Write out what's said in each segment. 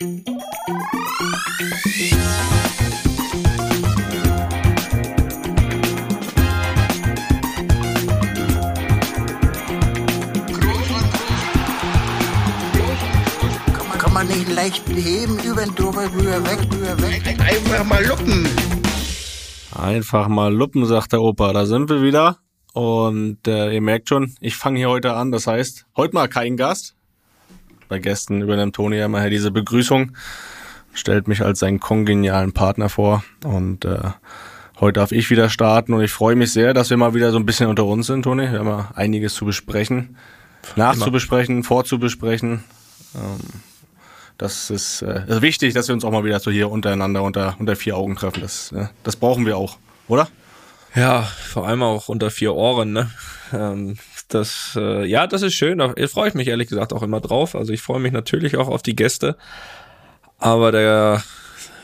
Kann man nicht leicht beheben, über den drüber, rüber, weg, rüber, weg. Einfach mal luppen. Einfach mal luppen, sagt der Opa. Da sind wir wieder. Und äh, ihr merkt schon, ich fange hier heute an. Das heißt, heute mal kein Gast. Bei Gästen übernimmt Toni ja immer diese Begrüßung, stellt mich als seinen kongenialen Partner vor. Und äh, heute darf ich wieder starten. Und ich freue mich sehr, dass wir mal wieder so ein bisschen unter uns sind, Toni. Wir haben ja einiges zu besprechen, nachzubesprechen, vorzubesprechen. Ähm, das ist, äh, ist wichtig, dass wir uns auch mal wieder so hier untereinander unter, unter vier Augen treffen. Das, äh, das brauchen wir auch, oder? Ja, vor allem auch unter vier Ohren, ne? Ähm, das, äh, ja, das ist schön. Da freue ich mich ehrlich gesagt auch immer drauf. Also ich freue mich natürlich auch auf die Gäste. Aber der,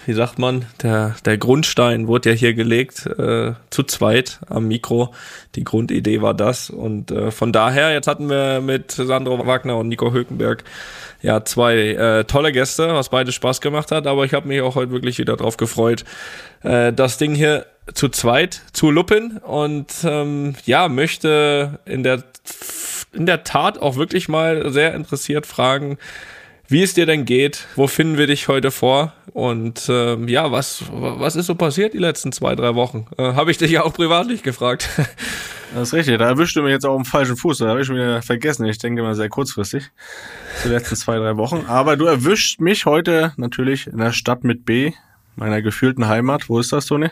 wie sagt man, der, der Grundstein wurde ja hier gelegt, äh, zu zweit am Mikro. Die Grundidee war das. Und äh, von daher, jetzt hatten wir mit Sandro Wagner und Nico Hülkenberg ja zwei äh, tolle Gäste, was beide Spaß gemacht hat. Aber ich habe mich auch heute wirklich wieder drauf gefreut, äh, das Ding hier zu zweit zu luppen und ähm, ja, möchte in der, in der Tat auch wirklich mal sehr interessiert fragen, wie es dir denn geht, wo finden wir dich heute vor und ähm, ja, was, was ist so passiert die letzten zwei, drei Wochen? Äh, habe ich dich ja auch privatlich gefragt. Das ist richtig, da erwischte mich jetzt auch am falschen Fuß, da habe ich schon wieder vergessen. Ich denke mal sehr kurzfristig, die letzten zwei, drei Wochen. Aber du erwischt mich heute natürlich in der Stadt mit B, meiner gefühlten Heimat. Wo ist das, Toni?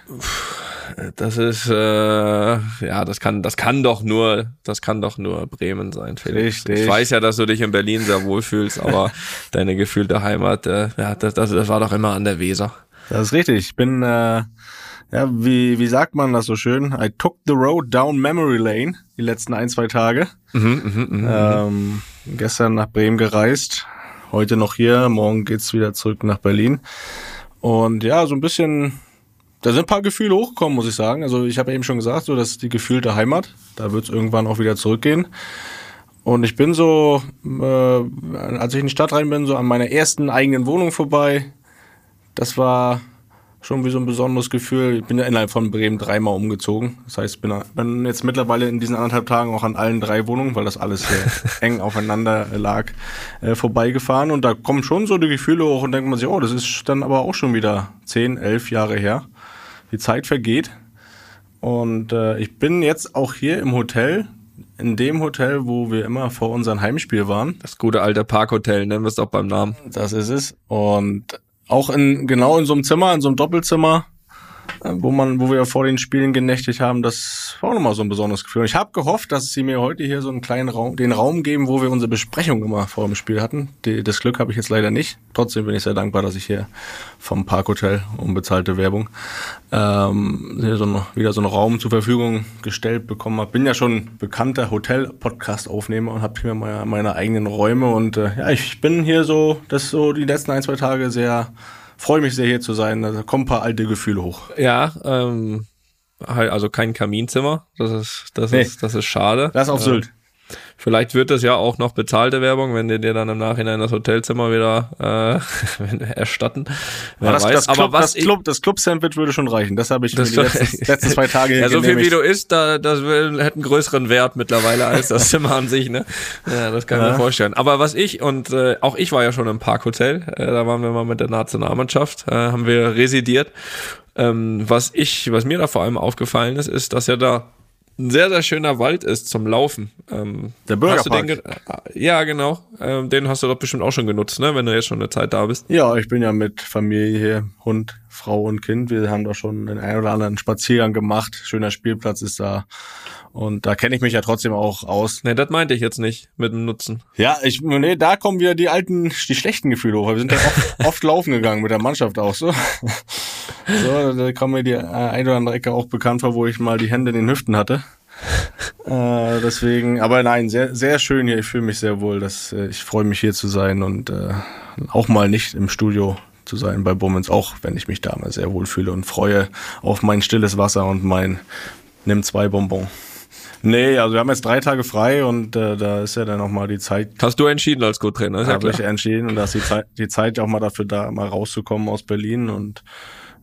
Das ist äh, ja, das kann, das kann doch nur, das kann doch nur Bremen sein, Felix. Richtig. Ich weiß ja, dass du dich in Berlin sehr wohlfühlst, aber deine gefühlte Heimat, äh, ja, das, das, das war doch immer an der Weser. Das ist richtig. Ich bin, äh, ja, wie, wie sagt man das so schön? I took the road down memory lane die letzten ein, zwei Tage. Mhm, Ähm, gestern nach Bremen gereist, heute noch hier, morgen geht's wieder zurück nach Berlin. Und ja, so ein bisschen, da sind ein paar Gefühle hochgekommen, muss ich sagen. Also ich habe eben schon gesagt, so das ist die gefühlte Heimat. Da wird's irgendwann auch wieder zurückgehen. Und ich bin so, äh, als ich in die Stadt rein bin, so an meiner ersten eigenen Wohnung vorbei. Das war schon wie so ein besonderes Gefühl. Ich bin ja innerhalb von Bremen dreimal umgezogen. Das heißt, ich bin, bin jetzt mittlerweile in diesen anderthalb Tagen auch an allen drei Wohnungen, weil das alles sehr eng aufeinander lag, äh, vorbeigefahren. Und da kommen schon so die Gefühle hoch und denkt man sich, oh, das ist dann aber auch schon wieder zehn, elf Jahre her. Die Zeit vergeht. Und äh, ich bin jetzt auch hier im Hotel, in dem Hotel, wo wir immer vor unserem Heimspiel waren. Das gute alte Parkhotel, nennen wir es doch beim Namen. Das ist es. Und auch in genau in so einem Zimmer, in so einem Doppelzimmer, wo man, wo wir vor den Spielen genächtigt haben, das war auch nochmal so ein besonderes Gefühl. Und ich habe gehofft, dass sie mir heute hier so einen kleinen Raum, den Raum geben, wo wir unsere Besprechung immer vor dem Spiel hatten. Die, das Glück habe ich jetzt leider nicht. Trotzdem bin ich sehr dankbar, dass ich hier vom Parkhotel unbezahlte Werbung ähm, so ein, wieder so einen Raum zur Verfügung gestellt bekommen habe. Bin ja schon bekannter Hotel-Podcast-Aufnehmer und habe hier meine, meine eigenen Räume und äh, ja, ich bin hier so, das so die letzten ein, zwei Tage sehr, freue mich sehr hier zu sein. Da kommen ein paar alte Gefühle hoch. Ja, ähm, halt also kein Kaminzimmer. Das ist, das Nee. ist, das ist schade. Das auf Äh, Sylt. Vielleicht wird das ja auch noch bezahlte Werbung, wenn die dir dann im Nachhinein das Hotelzimmer wieder äh, erstatten. Wer Aber das, weiß. das, Aber Club, was das, Club, das Club-Sandwich würde schon reichen. Das habe ich Das mir die letzten, letzten zwei Tage Ja, so viel wie du isst, da, das will, hätte einen größeren Wert mittlerweile als das Zimmer an sich, ne? Ja, das kann ich mir vorstellen. Aber was ich, und äh, auch ich war ja schon im Parkhotel, äh, da waren wir mal mit der Nationalmannschaft, äh, haben wir residiert. Ähm, was ich, was mir da vor allem aufgefallen ist, ist, dass ja da ein sehr, sehr schöner Wald ist zum Laufen. Ähm, Der Bürgerpark. ge- ja, genau. Ähm, den hast du doch bestimmt auch schon genutzt, ne? Wenn du jetzt schon eine Zeit da bist. Ja, ich bin ja mit Familie hier, Hund, Frau und Kind. Wir haben da schon den einen oder anderen Spaziergang gemacht. Schöner Spielplatz ist da. Und da kenne ich mich ja trotzdem auch aus. Ne, das meinte ich jetzt nicht mit dem Nutzen. Ja, ich, nee, da kommen wieder die alten, die schlechten Gefühle hoch. Wir sind ja oft, oft laufen gegangen mit der Mannschaft auch so. So, da kommen mir die äh, ein oder andere Ecke auch bekannt vor, wo ich mal die Hände in den Hüften hatte. Äh, deswegen, aber nein, sehr, sehr schön hier. Ich fühle mich sehr wohl. Dass, äh, ich freue mich hier zu sein und äh, auch mal nicht im Studio zu sein bei Bummens, auch wenn ich mich da mal sehr wohl fühle und freue auf mein stilles Wasser und mein Nimm zwei Bonbon. Nee, also wir haben jetzt drei Tage frei und äh, da ist ja dann auch mal die Zeit. Hast du entschieden als Co-Trainer, ja Habe ich entschieden und da ist die Zeit, die Zeit auch mal dafür da, mal rauszukommen aus Berlin und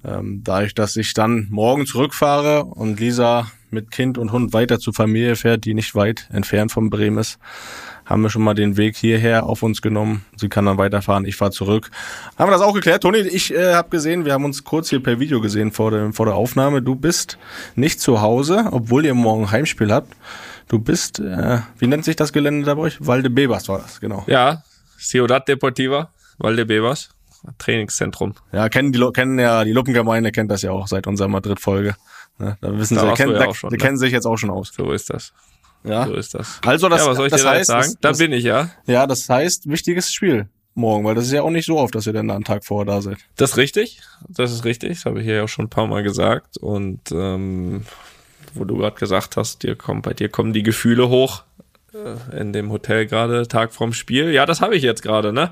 ähm, dadurch, dass ich dann morgen zurückfahre und Lisa mit Kind und Hund weiter zur Familie fährt, die nicht weit entfernt von Bremen ist, haben wir schon mal den Weg hierher auf uns genommen. Sie kann dann weiterfahren, ich fahre zurück. Haben wir das auch geklärt? Toni, ich äh, habe gesehen, wir haben uns kurz hier per Video gesehen vor, dem, vor der Aufnahme. Du bist nicht zu Hause, obwohl ihr morgen Heimspiel habt. Du bist, äh, wie nennt sich das Gelände da bei euch? Valdebebas war das, genau. Ja, Ciudad Deportiva, Valdebebas, Trainingszentrum. Ja, kennen die kennen ja die Luppengemeinde kennt das ja auch seit unserer Madrid-Folge. Ne, da wissen Da sie, kennen, ja da, auch schon, die ne? kennen sich jetzt auch schon aus. So ist das. Ja. So ist das. Also das, ja, was soll ich das dir heißt, sagen? das, da das, bin ich, ja. ja, das heißt wichtiges Spiel morgen, weil das ist ja auch nicht so oft, dass ihr dann da einen Tag vorher da seid. Das ist richtig. Das ist richtig. Das habe ich hier ja auch schon ein paar Mal gesagt. Und ähm, wo du gerade gesagt hast, dir kommt, bei dir kommen die Gefühle hoch äh, in dem Hotel gerade, Tag vorm Spiel. Ja, das habe ich jetzt gerade, ne?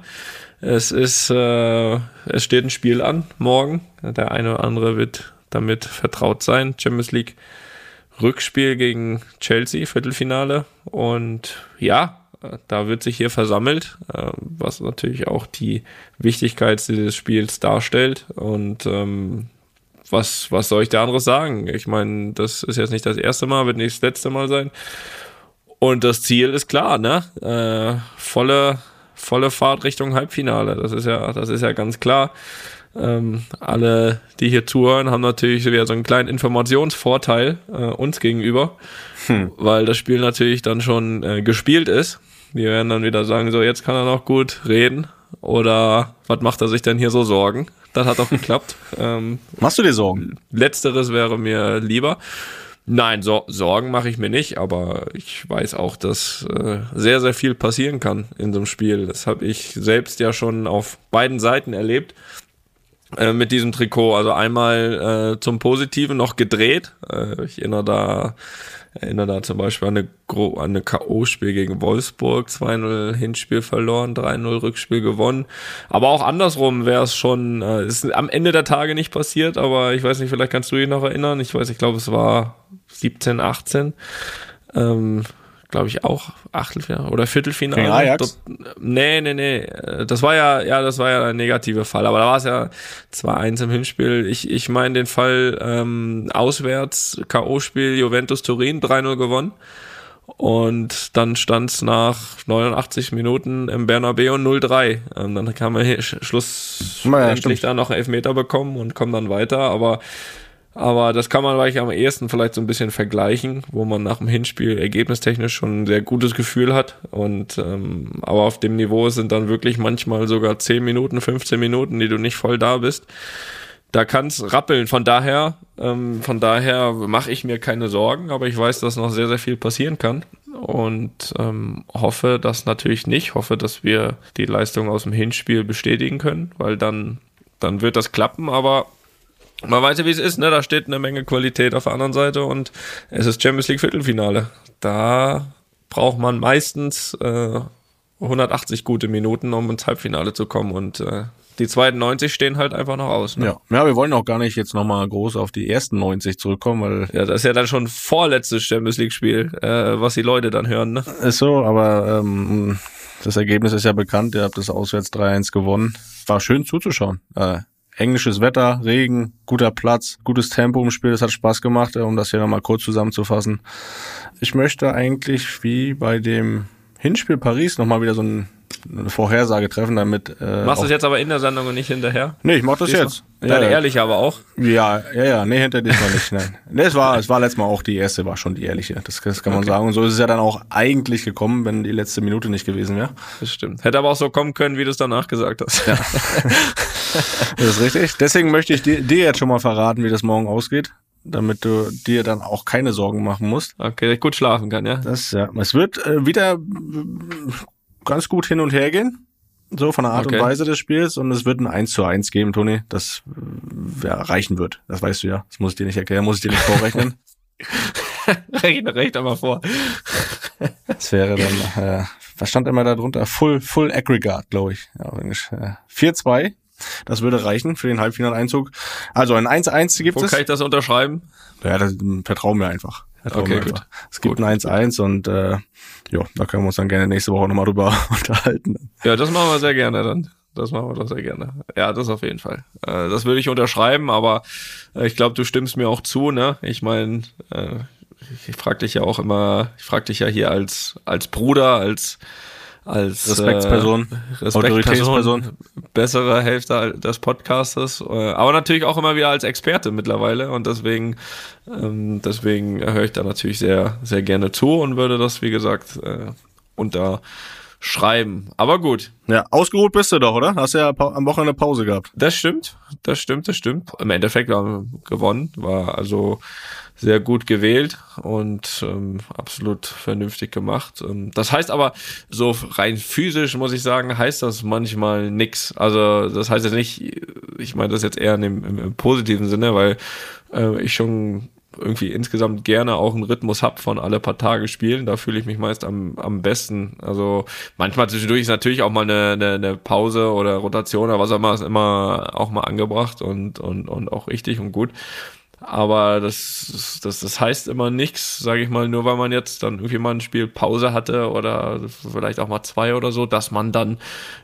Es ist, äh, es steht ein Spiel an morgen. Der eine oder andere wird damit vertraut sein. Champions League Rückspiel gegen Chelsea, Viertelfinale. Und ja, da wird sich hier versammelt, äh, was natürlich auch die Wichtigkeit dieses Spiels darstellt. Und ähm, was, was soll ich da anderes sagen? Ich meine, das ist jetzt nicht das erste Mal, wird nicht das letzte Mal sein. Und das Ziel ist klar, ne? Äh, volle, volle Fahrt Richtung Halbfinale. Das ist ja, das ist ja ganz klar. Ähm, alle, die hier zuhören, haben natürlich wieder so einen kleinen Informationsvorteil äh, uns gegenüber, weil das Spiel natürlich dann schon äh, gespielt ist. Die werden dann wieder sagen, so jetzt kann er noch gut reden oder was macht er sich denn hier so Sorgen? Das hat doch geklappt. ähm, Machst du dir Sorgen? Letzteres wäre mir lieber. Nein, so, Sorgen mache ich mir nicht, aber ich weiß auch, dass äh, sehr, sehr viel passieren kann in so einem Spiel. Das habe ich selbst ja schon auf beiden Seiten erlebt äh, mit diesem Trikot. Also einmal äh, zum Positiven noch gedreht. Äh, ich erinnere da, erinnere da zum Beispiel an eine, eine K.O.-Spiel gegen Wolfsburg, 2-0 Hinspiel verloren, 3-0 Rückspiel gewonnen. Aber auch andersrum wäre es schon, äh, ist am Ende der Tage nicht passiert, aber ich weiß nicht, vielleicht kannst du dich noch erinnern. Ich weiß, ich glaube, es war 17, 18. Ähm, glaube ich auch Achtelfinale oder Viertelfinale. Gegen Ajax? Dort, nee, nee, nee. Das war ja, ja, das war ja ein negativer Fall. Aber da war es ja 2-1 im Hinspiel. Ich, ich meine den Fall ähm, auswärts, K.O.-Spiel Juventus Turin, 3-0 gewonnen. Und dann stand es nach 89 Minuten im Bernabeu 0-3. Ähm, dann kam er hier sch- Schluss Ja, ja, endlich da noch einen Elfmeter bekommen und kommen dann weiter. Aber aber das kann man vielleicht am ehesten vielleicht so ein bisschen vergleichen, wo man nach dem Hinspiel ergebnistechnisch schon ein sehr gutes Gefühl hat. Und ähm, aber auf dem Niveau sind dann wirklich manchmal sogar 10 Minuten, 15 Minuten, die du nicht voll da bist. Da kann's rappeln. Von daher, ähm, von daher mache ich mir keine Sorgen, aber ich weiß, dass noch sehr, sehr viel passieren kann. Und ähm, hoffe das natürlich nicht. Hoffe, dass wir die Leistung aus dem Hinspiel bestätigen können, weil dann, dann wird das klappen, aber man weiß ja, wie es ist, ne? Da steht eine Menge Qualität auf der anderen Seite und es ist Champions League Viertelfinale. Da braucht man meistens äh, 180 gute Minuten, um ins Halbfinale zu kommen und äh, die zweiten 90 stehen halt einfach noch aus. Ne? Ja. ja, wir wollen auch gar nicht jetzt nochmal groß auf die ersten 90 zurückkommen, weil Ja, das ist ja dann schon vorletztes Champions League Spiel, äh, was die Leute dann hören, ne? ist so, aber ähm, das Ergebnis ist ja bekannt. Ihr habt das auswärts 3-1 gewonnen. War schön zuzuschauen. Äh, englisches Wetter, Regen, guter Platz, gutes Tempo im Spiel. Das hat Spaß gemacht, äh, um das hier nochmal kurz zusammenzufassen. Ich möchte eigentlich wie bei dem Hinspiel Paris nochmal wieder so ein, eine Vorhersage treffen, damit. Äh, Machst du es jetzt aber in der Sendung und nicht hinterher? Nee, ich mach das jetzt. Deine ja, ehrliche aber auch. ja, ja, ja, nee, hinter diesmal nicht, nein. Nee, es war, es war letztes Mal auch die erste, war schon die ehrliche. Das, das kann man Okay. sagen. Und so ist es ja dann auch eigentlich gekommen, wenn die letzte Minute nicht gewesen wäre. Das stimmt. Hätte aber auch so kommen können, wie du es danach gesagt hast. Ja. Das ist richtig. Deswegen möchte ich dir, dir jetzt schon mal verraten, wie das morgen ausgeht, damit du dir dann auch keine Sorgen machen musst. Okay, dass ich gut schlafen kann, ja? Das, ja, es wird äh, wieder ganz gut hin und her gehen. So von der Art Okay. und Weise des Spiels und es wird ein 1 zu 1 geben, Toni, das äh, ja, reichen wird. Das weißt du ja. Das muss ich dir nicht erklären, muss ich dir nicht vorrechnen. Rechne recht einmal vor. Das wäre dann, äh, was stand immer da drunter? Full, Full Aggregate, glaube ich. Ja, auf Englisch. Äh, 4-2. Das würde reichen für den Halbfinaleinzug. Also ein 1-1 gibt Wo es. kann ich das unterschreiben? Ja, das, vertrau mir einfach. Okay, gut. Es gibt ein 1-1 und äh, ja, da können wir uns dann gerne nächste Woche nochmal drüber unterhalten. Ja, das machen wir sehr gerne dann. Das machen wir doch sehr gerne. Ja, das auf jeden Fall. Äh, das würde ich unterschreiben, aber äh, ich glaube, du stimmst mir auch zu, ne? Ich meine, äh, ich frage dich ja auch immer, ich frage dich ja hier als als Bruder, als als Respektsperson, äh, Respektsperson, bessere Hälfte des Podcastes, äh, aber natürlich auch immer wieder als Experte mittlerweile und deswegen ähm, deswegen höre ich da natürlich sehr sehr gerne zu und würde das wie gesagt äh, unter schreiben. Aber gut. Ja, ausgeruht bist du doch, oder? Hast ja am Wochenende Pause gehabt. Das stimmt, das stimmt, das stimmt. Im Endeffekt haben wir gewonnen, war also sehr gut gewählt und ähm, absolut vernünftig gemacht. Ähm, das heißt aber, so rein physisch muss ich sagen, heißt das manchmal nix. Also das heißt jetzt nicht, ich meine das jetzt eher in dem, im, im positiven Sinne, weil äh, ich schon irgendwie insgesamt gerne auch einen Rhythmus hab von alle paar Tage spielen. Da fühle ich mich meist am, am besten. Also manchmal zwischendurch ist natürlich auch mal eine, eine, eine Pause oder Rotation oder was auch immer, ist immer auch mal angebracht und, und, und auch richtig und gut. Aber das, das, das heißt immer nichts, sage ich mal, nur weil man jetzt dann irgendwie mal ein Spiel Pause hatte oder vielleicht auch mal zwei oder so, dass man dann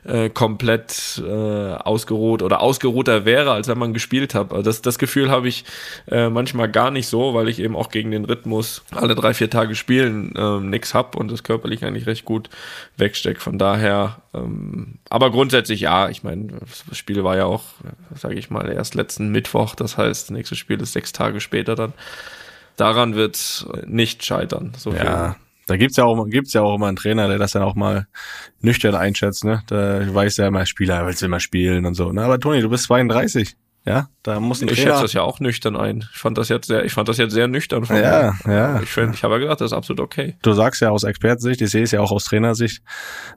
äh, komplett äh, ausgeruht oder ausgeruhter wäre, als wenn man gespielt hat. Also das, das Gefühl habe ich äh, manchmal gar nicht so, weil ich eben auch gegen den Rhythmus alle drei, vier Tage spielen äh, nix hab und das körperlich eigentlich recht gut wegsteckt. Von daher, ähm, aber grundsätzlich ja, ich meine, das Spiel war ja auch, sage ich mal, erst letzten Mittwoch, das heißt, das nächste Spiel ist sechs Tage später dann. Daran wird nicht scheitern. So ja, viel. da gibt's ja auch gibt's ja auch immer einen Trainer, der das dann auch mal nüchtern einschätzt. Ne, da weiß ja immer Spieler, willst du immer spielen und so. Na, aber Toni, du bist 32. Ja, da muss ein Ich schätze das ja auch nüchtern ein. Ich fand das jetzt sehr, ich fand das jetzt sehr nüchtern von Ja, mir. ja. Ich finde, ich habe ja gedacht, das ist absolut okay. Du sagst ja aus Expertensicht, ich sehe es ja auch aus Trainersicht.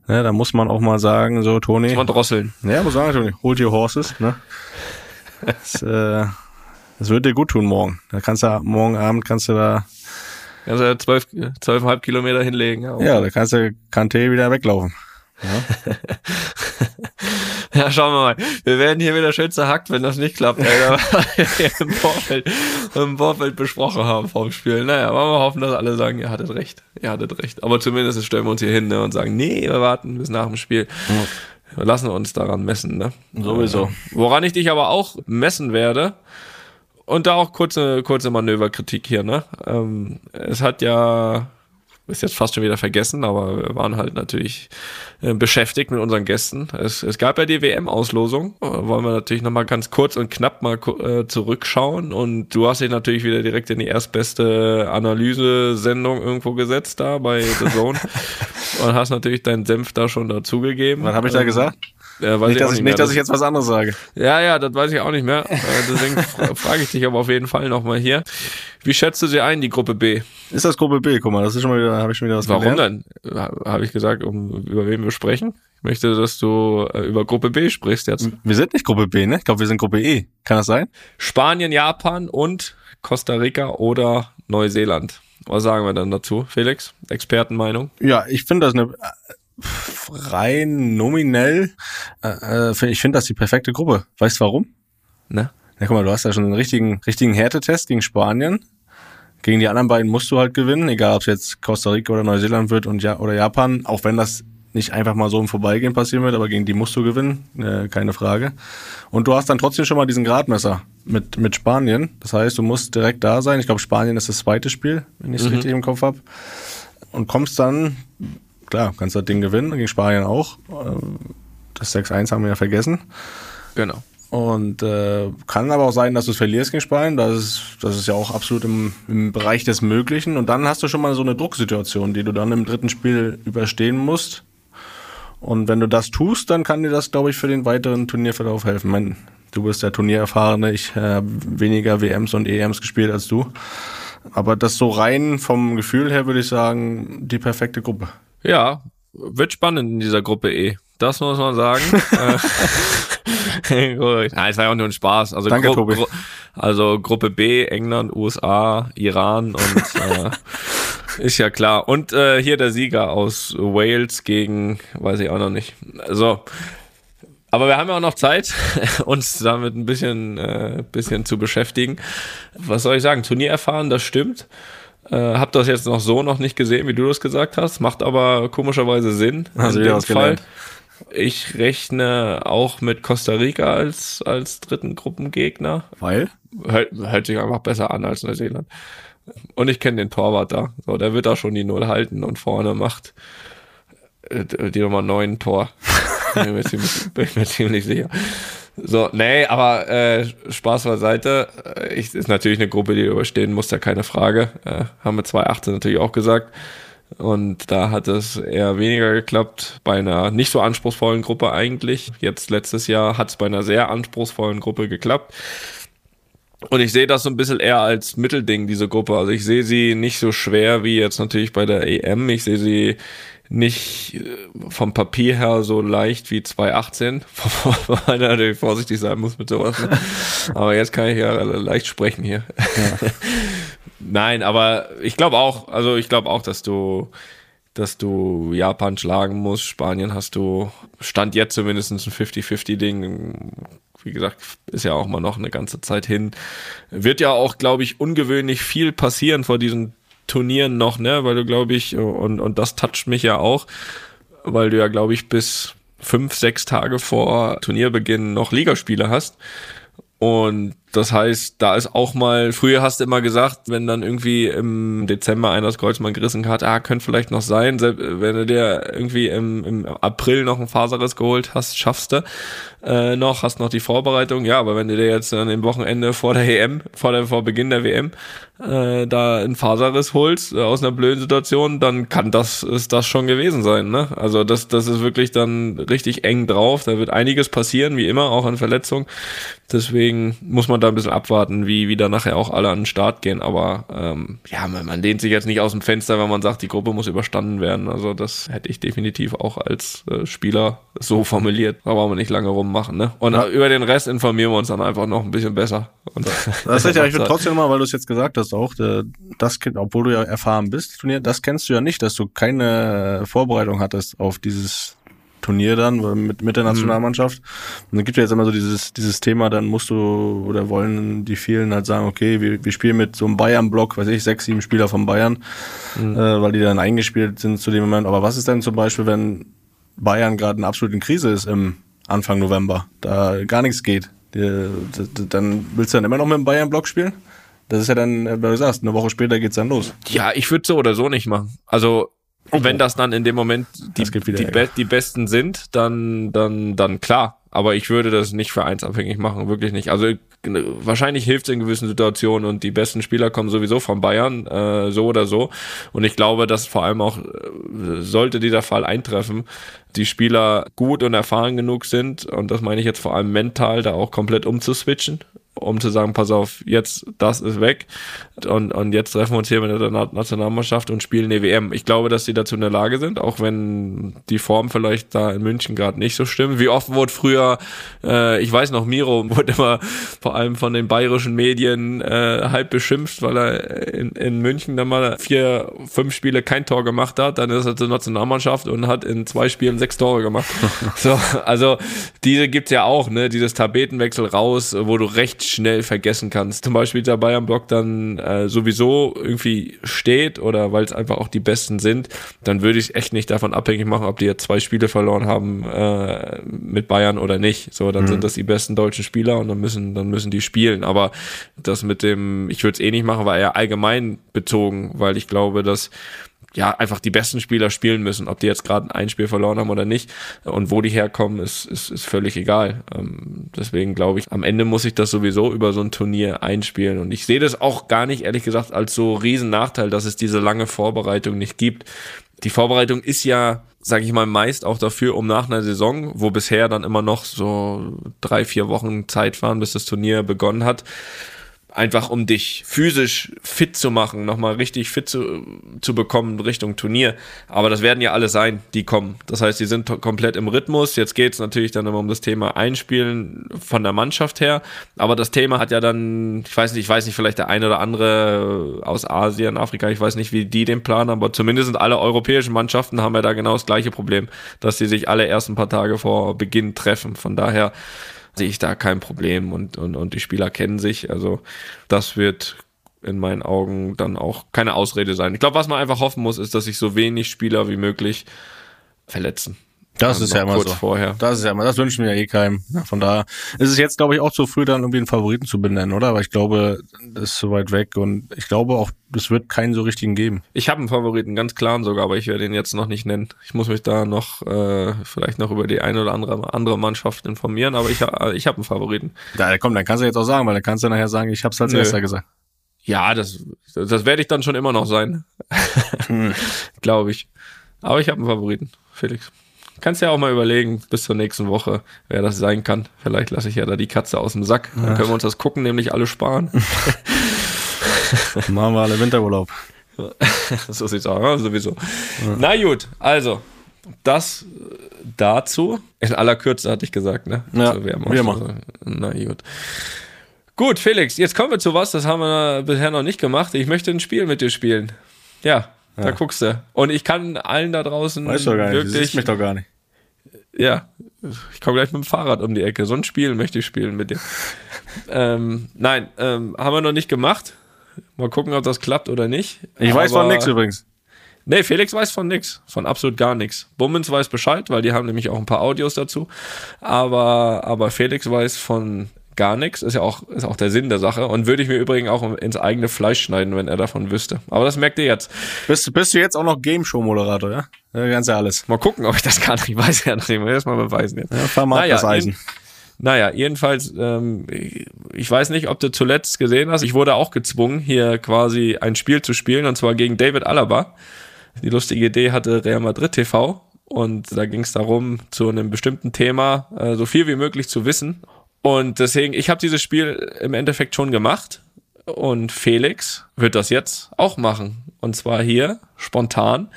Ne, da muss man auch mal sagen, so Toni. Muss man drosseln. Ja, muss sagen, Toni, hold your horses. Ne? das, äh, das wird dir gut tun morgen. Da kannst du morgen Abend kannst du da kannst du zwölf, zwölfeinhalb Kilometer hinlegen. Ja, ja da kannst du Kante wieder weglaufen. Ja. ja, schauen wir mal. Wir werden hier wieder schön zerhackt, wenn das nicht klappt, wir im Vorfeld, im Vorfeld besprochen haben vom Spiel. Naja, wollen wir hoffen, dass alle sagen, ihr hattet recht. Ihr hattet recht. Aber zumindest stellen wir uns hier hin ne, und sagen, nee, wir warten bis nach dem Spiel. Wir lassen uns daran messen. Ne? Sowieso. Woran ich dich aber auch messen werde, und da auch kurze, kurze Manöverkritik hier, ne? Ähm, es hat ja, ist jetzt fast schon wieder vergessen, aber wir waren halt natürlich äh, beschäftigt mit unseren Gästen. Es, es gab ja die WM-Auslosung, wollen wir natürlich nochmal ganz kurz und knapp mal äh, zurückschauen. Und du hast dich natürlich wieder direkt in die erstbeste Analysesendung irgendwo gesetzt da bei The Zone und hast natürlich deinen Senf da schon dazugegeben. Was habe ich da ähm, Ja, nicht, dass ich, nicht, dass ich jetzt was anderes sage. Ja, ja, das weiß ich auch nicht mehr. Äh, deswegen frage ich dich aber auf jeden Fall nochmal hier. Wie schätzt du sie ein, die Gruppe B? Ist das Gruppe B? Guck mal, das ist schon mal wieder, habe ich schon wieder was Warum gelernt. dann? Habe ich gesagt, um über wen wir sprechen? Ich möchte, dass du äh, über Gruppe B sprichst jetzt. Wir sind nicht Gruppe B, ne? Ich glaube, wir sind Gruppe E. Kann das sein? Spanien, Japan und Costa Rica oder Neuseeland. Was sagen wir dann dazu, Felix? Expertenmeinung? Ja, ich finde das eine rein nominell, äh, äh ich finde das die perfekte Gruppe. Weißt du warum? Ne? Ja, guck mal, du hast ja schon einen richtigen, richtigen Härtetest gegen Spanien. Gegen die anderen beiden musst du halt gewinnen, egal ob es jetzt Costa Rica oder Neuseeland wird und ja oder Japan, auch wenn das nicht einfach mal so im Vorbeigehen passieren wird, aber gegen die musst du gewinnen, äh, keine Frage. Und du hast dann trotzdem schon mal diesen Gradmesser mit, mit Spanien. Das heißt, du musst direkt da sein. Ich glaube, Spanien ist das zweite Spiel, wenn ich es mhm. richtig im Kopf habe. Und kommst dann klar, kannst das Ding gewinnen, gegen Spanien auch. Ähm, das 6-1 haben wir ja vergessen. Genau. Und äh, kann aber auch sein, dass du es verlierst gegen Spanien. Das ist, das ist ja auch absolut im, im Bereich des Möglichen. Und dann hast du schon mal so eine Drucksituation, die du dann im dritten Spiel überstehen musst. Und wenn du das tust, dann kann dir das, glaube ich, für den weiteren Turnierverlauf helfen. Mein, du bist der Turniererfahrene, ich äh, habe weniger WMs und EMs gespielt als du. Aber das so rein vom Gefühl her würde ich sagen, die perfekte Gruppe. Ja, wird spannend in dieser Gruppe E. Das muss man sagen. Nein, es war ja auch nur ein Spaß. Also, Danke, Gru Tobi. Gru also Gruppe B, England, USA, Iran und äh, ist ja klar. Und äh, hier der Sieger aus Wales gegen, weiß ich auch noch nicht. So. Aber wir haben ja auch noch Zeit, uns damit ein bisschen, äh, bisschen zu beschäftigen. Was soll ich sagen? Turnier erfahren, das stimmt. Äh, hab das jetzt noch so noch nicht gesehen, wie du das gesagt hast, macht aber komischerweise Sinn. Also in dem gelernt. Ich rechne auch mit Costa Rica als, als dritten Gruppengegner. Weil? Hört, hört sich einfach besser an als Neuseeland. Und ich kenne den Torwart da. So, der wird da schon die Null halten und vorne macht äh, die Nummer 9 Tor. bin, mir ziemlich, bin mir ziemlich sicher. So, nee, aber äh, Spaß beiseite. Äh, Ich, ist natürlich eine Gruppe, die überstehen muss, ja keine Frage. Äh, haben wir 2018 natürlich auch gesagt. Und da hat es eher weniger geklappt, bei einer nicht so anspruchsvollen Gruppe eigentlich. Jetzt letztes Jahr hat es bei einer sehr anspruchsvollen Gruppe geklappt. Und ich sehe das so ein bisschen eher als Mittelding, diese Gruppe. Also ich sehe sie nicht so schwer wie jetzt natürlich bei der EM. Ich sehe sie nicht äh, vom Papier her so leicht wie 2018, weil man natürlich vorsichtig sein muss mit sowas. Ne? Aber jetzt kann ich ja leicht sprechen hier. Nein, aber ich glaube auch, also ich glaube auch, dass du, dass du Japan schlagen musst. Spanien hast du, stand jetzt zumindest ein 50-50-Ding. Wie gesagt, ist ja auch mal noch eine ganze Zeit hin. Wird ja auch, glaube ich, ungewöhnlich viel passieren vor diesen Turnieren noch, ne? Weil du, glaube ich, und, und das toucht mich ja auch, weil du ja, glaube ich, bis fünf, sechs Tage vor Turnierbeginn noch Ligaspiele hast. Und das heißt, da ist auch mal, früher hast du immer gesagt, wenn dann irgendwie im Dezember einer das Kreuzmann gerissen hat, ah, könnte vielleicht noch sein, selbst wenn du dir irgendwie im, im April noch einen Faserriss geholt hast, schaffst du äh, noch, hast noch die Vorbereitung, ja, aber wenn du dir jetzt dann im Wochenende vor der EM, vor, der, vor Beginn der WM, äh, da einen Faserriss holst äh, aus einer blöden Situation, dann kann das, ist das schon gewesen sein, ne? Also das, das ist wirklich dann richtig eng drauf, da wird einiges passieren, wie immer, auch an Verletzungen, deswegen muss man da ein bisschen abwarten, wie, wie da nachher auch alle an den Start gehen. Aber ähm, ja, man, man lehnt sich jetzt nicht aus dem Fenster, wenn man sagt, die Gruppe muss überstanden werden. Also das hätte ich definitiv auch als äh, Spieler so formuliert. Da brauchen wir nicht lange rummachen. Ne? Und Ja. über den Rest informieren wir uns dann einfach noch ein bisschen besser. Und Das ist aber ich würde trotzdem mal, weil du es jetzt gesagt hast, auch, äh, das, obwohl du ja erfahren bist, Turnier, das kennst du ja nicht, dass du keine Vorbereitung hattest auf dieses Turnier dann mit, mit der Nationalmannschaft. Und dann gibt ja jetzt immer so dieses, dieses Thema, dann musst du oder wollen die vielen halt sagen, okay, wir, wir spielen mit so einem Bayern-Block, weiß ich, sechs, sieben Spieler von Bayern, äh, weil die dann eingespielt sind zu dem Moment. Aber was ist denn zum Beispiel, wenn Bayern gerade in absoluten Krise ist im Anfang November, da gar nichts geht? Dann willst du dann immer noch mit dem Bayern-Block spielen? Das ist ja dann, äh, wie du sagst, eine Woche später geht's dann los. Ja, ich würde so oder so nicht machen. Also wenn das dann in dem Moment die, die. Be die Besten sind, dann, dann, dann klar. Aber ich würde das nicht vereinsabhängig machen, wirklich nicht. Also wahrscheinlich hilft es in gewissen Situationen und die besten Spieler kommen sowieso von Bayern, äh, so oder so. Und ich glaube, dass vor allem auch, äh, sollte dieser Fall eintreffen, die Spieler gut und erfahren genug sind, und das meine ich jetzt vor allem mental, da auch komplett umzuswitchen um zu sagen, pass auf, jetzt das ist weg und, und jetzt treffen wir uns hier mit der Na- Nationalmannschaft und spielen eine WM. Ich glaube, dass sie dazu in der Lage sind, auch wenn die Form vielleicht da in München gerade nicht so stimmt. Wie oft wurde früher, äh, ich weiß noch, Miro wurde immer vor allem von den bayerischen Medien äh, halb beschimpft, weil er in, in München dann mal vier, fünf Spiele kein Tor gemacht hat, dann ist er zur Nationalmannschaft und hat in zwei Spielen sechs Tore gemacht. so, also diese gibt's ja auch, ne, dieses Tapetenwechsel raus, wo du recht schnell vergessen kannst. Zum Beispiel der Bayern-Block dann äh, sowieso irgendwie steht oder weil es einfach auch die Besten sind, dann würde ich echt nicht davon abhängig machen, ob die jetzt zwei Spiele verloren haben äh, mit Bayern oder nicht. So, dann sind das die besten deutschen Spieler und dann müssen, dann müssen die spielen. Aber das mit dem, ich würde es eh nicht machen, war eher allgemein bezogen, weil ich glaube, dass ja, einfach die besten Spieler spielen müssen. Ob die jetzt gerade ein Spiel verloren haben oder nicht und wo die herkommen, ist, ist, ist völlig egal. Ähm, deswegen glaube ich, am Ende muss ich das sowieso über so ein Turnier einspielen. Und ich sehe das auch gar nicht, ehrlich gesagt, als so riesen Nachteil, dass es diese lange Vorbereitung nicht gibt. Die Vorbereitung ist ja, sage ich mal, meist auch dafür, um nach einer Saison, wo bisher dann immer noch so drei, vier Wochen Zeit waren, bis das Turnier begonnen hat, einfach um dich physisch fit zu machen, nochmal richtig fit zu, zu bekommen Richtung Turnier. Aber das werden ja alle sein, die kommen. Das heißt, die sind komplett im Rhythmus. Jetzt geht es natürlich dann immer um das Thema Einspielen von der Mannschaft her. Aber das Thema hat ja dann, ich weiß nicht, ich weiß nicht, vielleicht der eine oder andere aus Asien, Afrika, ich weiß nicht, wie die den planen, aber zumindest alle europäischen Mannschaften haben ja da genau das gleiche Problem, dass sie sich alle erst ein paar Tage vor Beginn treffen. Von daher sehe ich da kein Problem und, und, und die Spieler kennen sich. Also das wird in meinen Augen dann auch keine Ausrede sein. Ich glaube, was man einfach hoffen muss, ist, dass sich so wenig Spieler wie möglich verletzen. Das Ähm, ist ja immer so. vorher. Das ist ja immer, das wünschen wir ja eh keinem. Ja, von daher ist es jetzt, glaube ich, auch zu früh, dann irgendwie einen Favoriten zu benennen, oder? Aber ich glaube, das ist so weit weg und ich glaube auch, es wird keinen so richtigen geben. Ich habe einen Favoriten, ganz klaren sogar, aber ich werde ihn jetzt noch nicht nennen. Ich muss mich da noch äh, vielleicht noch über die eine oder andere andere Mannschaft informieren, aber ich, ha- ich habe einen Favoriten. Da komm, dann kannst du jetzt auch sagen, weil dann kannst du nachher sagen, ich hab's als Nö. erster gesagt. Ja, das, das werde ich dann schon immer noch sein. Hm. Glaube ich. Aber ich habe einen Favoriten, Felix. Kannst ja auch mal überlegen, bis zur nächsten Woche, wer das sein kann. Vielleicht lasse ich ja da die Katze aus dem Sack. Dann können wir uns das gucken, nämlich alle sparen. Machen wir alle Winterurlaub. so sieht's aus, ja, sowieso. Na gut, also, das äh, dazu. In aller Kürze hatte ich gesagt, ne? Ja, so, wer wie immer. so. Na gut. Gut, Felix, jetzt kommen wir zu was, das haben wir bisher noch nicht gemacht. Ich möchte ein Spiel mit dir spielen. Ja, da guckst du. Und ich kann allen da draußen Weißt du doch gar nicht, du wirklich, mich doch gar nicht. ja, ich komme gleich mit dem Fahrrad um die Ecke. So ein Spiel möchte ich spielen mit dir. ähm, nein, ähm, haben wir noch nicht gemacht. Mal gucken, ob das klappt oder nicht. Ich weiß von Aber- nichts übrigens. Nee, Felix weiß von nix, von absolut gar nichts. Bummens weiß Bescheid, weil die haben nämlich auch ein paar Audios dazu. Aber, aber Felix weiß von gar nichts, ist ja auch, ist auch der Sinn der Sache. Und würde ich mir übrigens auch ins eigene Fleisch schneiden, wenn er davon wüsste. Aber das merkt ihr jetzt. Bist, bist du jetzt auch noch Game Show Moderator, ja? Ja, ganz ja alles. Mal gucken, ob ich das kann. Ich weiß ja nicht. Mal erstmal beweisen jetzt. Ja, fahr mal Naja, das Eisen. Naja, jedenfalls, ähm, ich weiß nicht, ob du zuletzt gesehen hast. Ich wurde auch gezwungen, hier quasi ein Spiel zu spielen, und zwar gegen David Alaba. Die lustige Idee hatte Real Madrid TV. Und da ging es darum, zu einem bestimmten Thema äh, so viel wie möglich zu wissen. Und deswegen, ich habe dieses Spiel im Endeffekt schon gemacht. Und Felix wird das jetzt auch machen. Und zwar hier, spontan.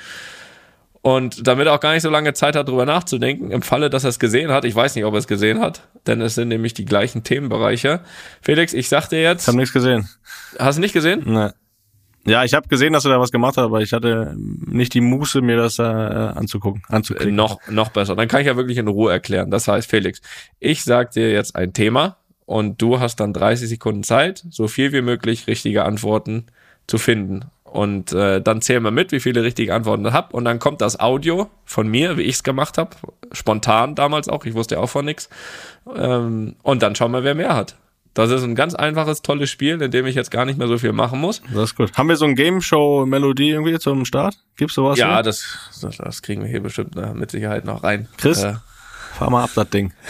Und damit er auch gar nicht so lange Zeit hat, drüber nachzudenken, im Falle, dass er es gesehen hat, ich weiß nicht, ob er es gesehen hat, denn es sind nämlich die gleichen Themenbereiche. Felix, ich sag dir Ich jetzt, habe nichts gesehen. hast du nicht gesehen? Nee. Ja, ich habe gesehen, dass du da was gemacht hast, aber ich hatte nicht die Muße, mir das äh, anzugucken, Äh, anzuklicken. noch, noch besser. Dann kann ich ja wirklich in Ruhe erklären. Das heißt, Felix, ich sag dir jetzt ein Thema und du hast dann 30 Sekunden Zeit, so viel wie möglich richtige Antworten zu finden. Und äh, dann zählen wir mit, wie viele richtige Antworten ich hab. Und dann kommt das Audio von mir, wie ich es gemacht habe. Spontan damals auch. Ich wusste auch von nix. Ähm, und dann schauen wir, wer mehr hat. Das ist ein ganz einfaches, tolles Spiel, in dem ich jetzt gar nicht mehr so viel machen muss. Das ist gut. Haben wir so ein Game Show Melodie irgendwie zum Start? Gibt's sowas? Ja, hier? das, das, das kriegen wir hier bestimmt äh, mit Sicherheit noch rein. Chris? Äh, Fahr mal ab das Ding.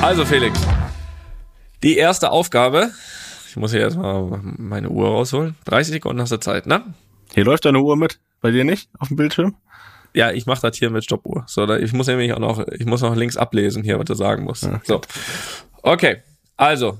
Also Felix, die erste Aufgabe, ich muss hier erstmal meine Uhr rausholen. 30 Sekunden hast du Zeit, ne? Hier läuft deine Uhr mit. Bei dir nicht? Auf dem Bildschirm? Ja, ich mache das hier mit Stoppuhr. So, da, ich muss nämlich auch noch, ich muss noch links ablesen hier, was du sagen musst. So. Okay, also.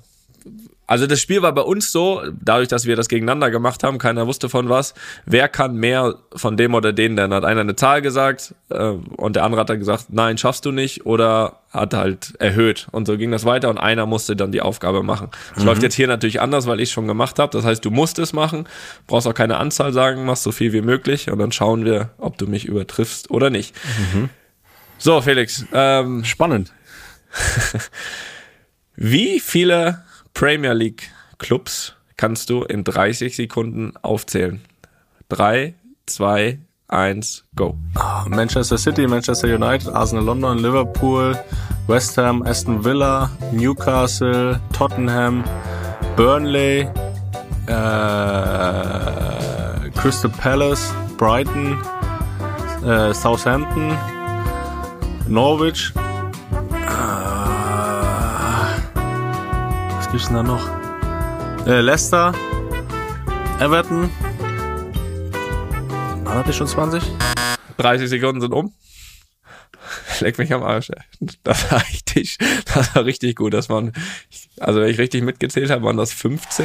Also das Spiel war bei uns so, dadurch, dass wir das gegeneinander gemacht haben, keiner wusste von was, wer kann mehr von dem oder den, dann hat einer eine Zahl gesagt äh, und der andere hat dann gesagt, nein, schaffst du nicht oder hat halt erhöht und so ging das weiter und einer musste dann die Aufgabe machen. Das läuft jetzt hier natürlich anders, weil ich schon gemacht habe, das heißt, du musst es machen, brauchst auch keine Anzahl sagen, machst so viel wie möglich und dann schauen wir, ob du mich übertriffst oder nicht. So, Felix, ähm, Spannend. wie viele Premier League Clubs kannst du in 30 Sekunden aufzählen? 3, 2, 1, go. Manchester City, Manchester United, Arsenal London, Liverpool, West Ham, Aston Villa, Newcastle, Tottenham, Burnley, äh, Crystal Palace, Brighton, äh, Southampton, Norwich. Was gibt's denn da noch? Äh, Leicester, Everton. War das nicht schon 20? 30 Sekunden sind um. Leck mich am Arsch. ey. Das war richtig, das war richtig gut. Das waren, also wenn ich richtig mitgezählt habe, waren das 15.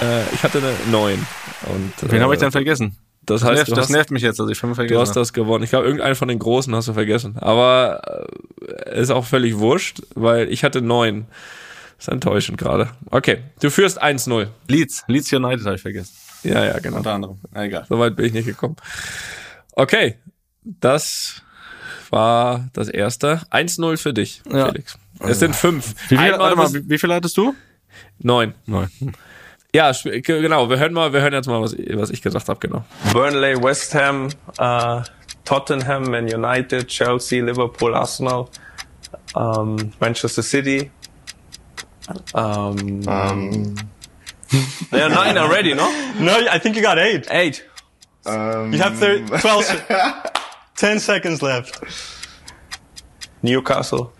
Äh, ich hatte eine 9. Und, Wen äh, habe ich denn vergessen? Das Das, heißt, nervt, das hast, nervt mich jetzt, dass ich fünf vergessen du hast das gewonnen. Ich glaube, irgendeinen von den Großen hast du vergessen. Aber äh, ist auch völlig wurscht, weil ich hatte 9. Ist enttäuschend gerade. Okay, du führst 1-0. Leeds, Leeds United habe ich vergessen. Ja, ja, genau. Unter anderem. Na, egal. Soweit bin ich nicht gekommen. Okay, das war das erste. 1-0 für dich, Ja. Felix. Es sind fünf. Wie viel, mal, wie, wie viel hattest du? Neun. Neun. Ja, genau. Wir hören mal, wir hören jetzt mal, was, was ich gesagt habe, genau. Burnley, West Ham, uh, Tottenham, Man United, Chelsea, Liverpool, Arsenal, um, Manchester City. Um, Um, there are nine already, no? No, I think you got eight. Eight. um, You have thir- 12, 10 seconds left. Newcastle.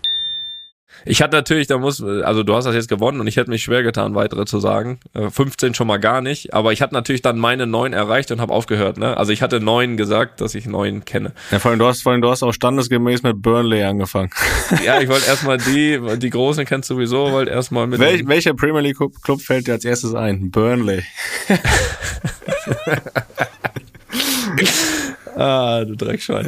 Ich hatte natürlich, da muss, also du hast das jetzt gewonnen und ich hätte mich schwer getan, weitere zu sagen. Äh, 15 schon mal gar nicht, aber ich hatte natürlich dann meine neun erreicht und habe aufgehört. Ne? Also ich hatte neun gesagt, dass ich neun kenne. Ja, vor allem, du hast, vor allem, du hast auch standesgemäß mit Burnley angefangen. Ja, ich wollte erstmal die, die großen kennst du sowieso, wollte erstmal mit. Wel, welcher Premier League Club Club fällt dir als erstes ein? Burnley. Ah, du Dreckschwein.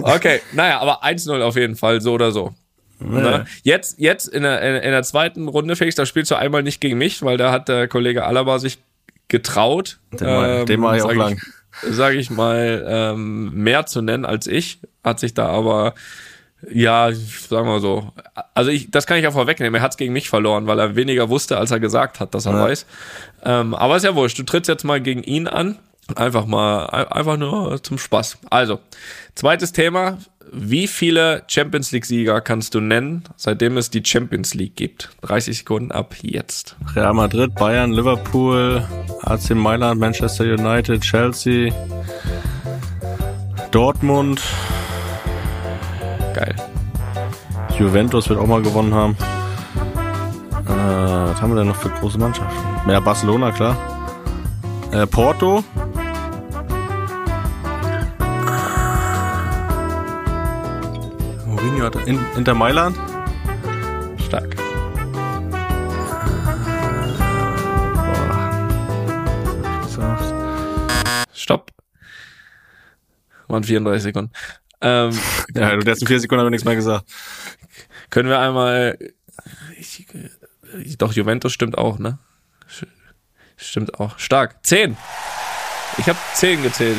Okay, naja, aber 1-0 auf jeden Fall, so oder so. Ne? Jetzt, jetzt in der, in, der zweiten Runde, Felix, da spielst du einmal nicht gegen mich, weil da hat der Kollege Alaba sich getraut. Den mach- den mach ich auch lang. Sag ich mal, ähm, mehr zu nennen als ich, hat sich da aber, ja, sagen wir mal so. Also ich, das kann ich ja vorwegnehmen. Er hat es gegen mich verloren, weil er weniger wusste, als er gesagt hat, dass er Ja. weiß. Ähm, aber ist ja wurscht. Du trittst jetzt mal gegen ihn an. Einfach mal, ein- einfach nur zum Spaß. Also, zweites Thema. Wie viele Champions League-Sieger kannst du nennen, seitdem es die Champions League gibt? 30 Sekunden ab jetzt. Real Madrid, Bayern, Liverpool, AC Mailand, Manchester United, Chelsea, Dortmund, Geil. Juventus wird auch mal gewonnen haben. Äh, was haben wir denn noch für große Mannschaften? Ja, Barcelona, klar. Äh, Porto. Mourinho hat in, Inter Mailand. Stark. Stopp. Waren 34 Sekunden. Ähm, Ja, du hast in vier Sekunden aber nichts mehr gesagt. können wir einmal. Ich, doch, Juventus stimmt auch, ne? Stimmt auch. Stark. Zehn. Ich habe zehn gezählt.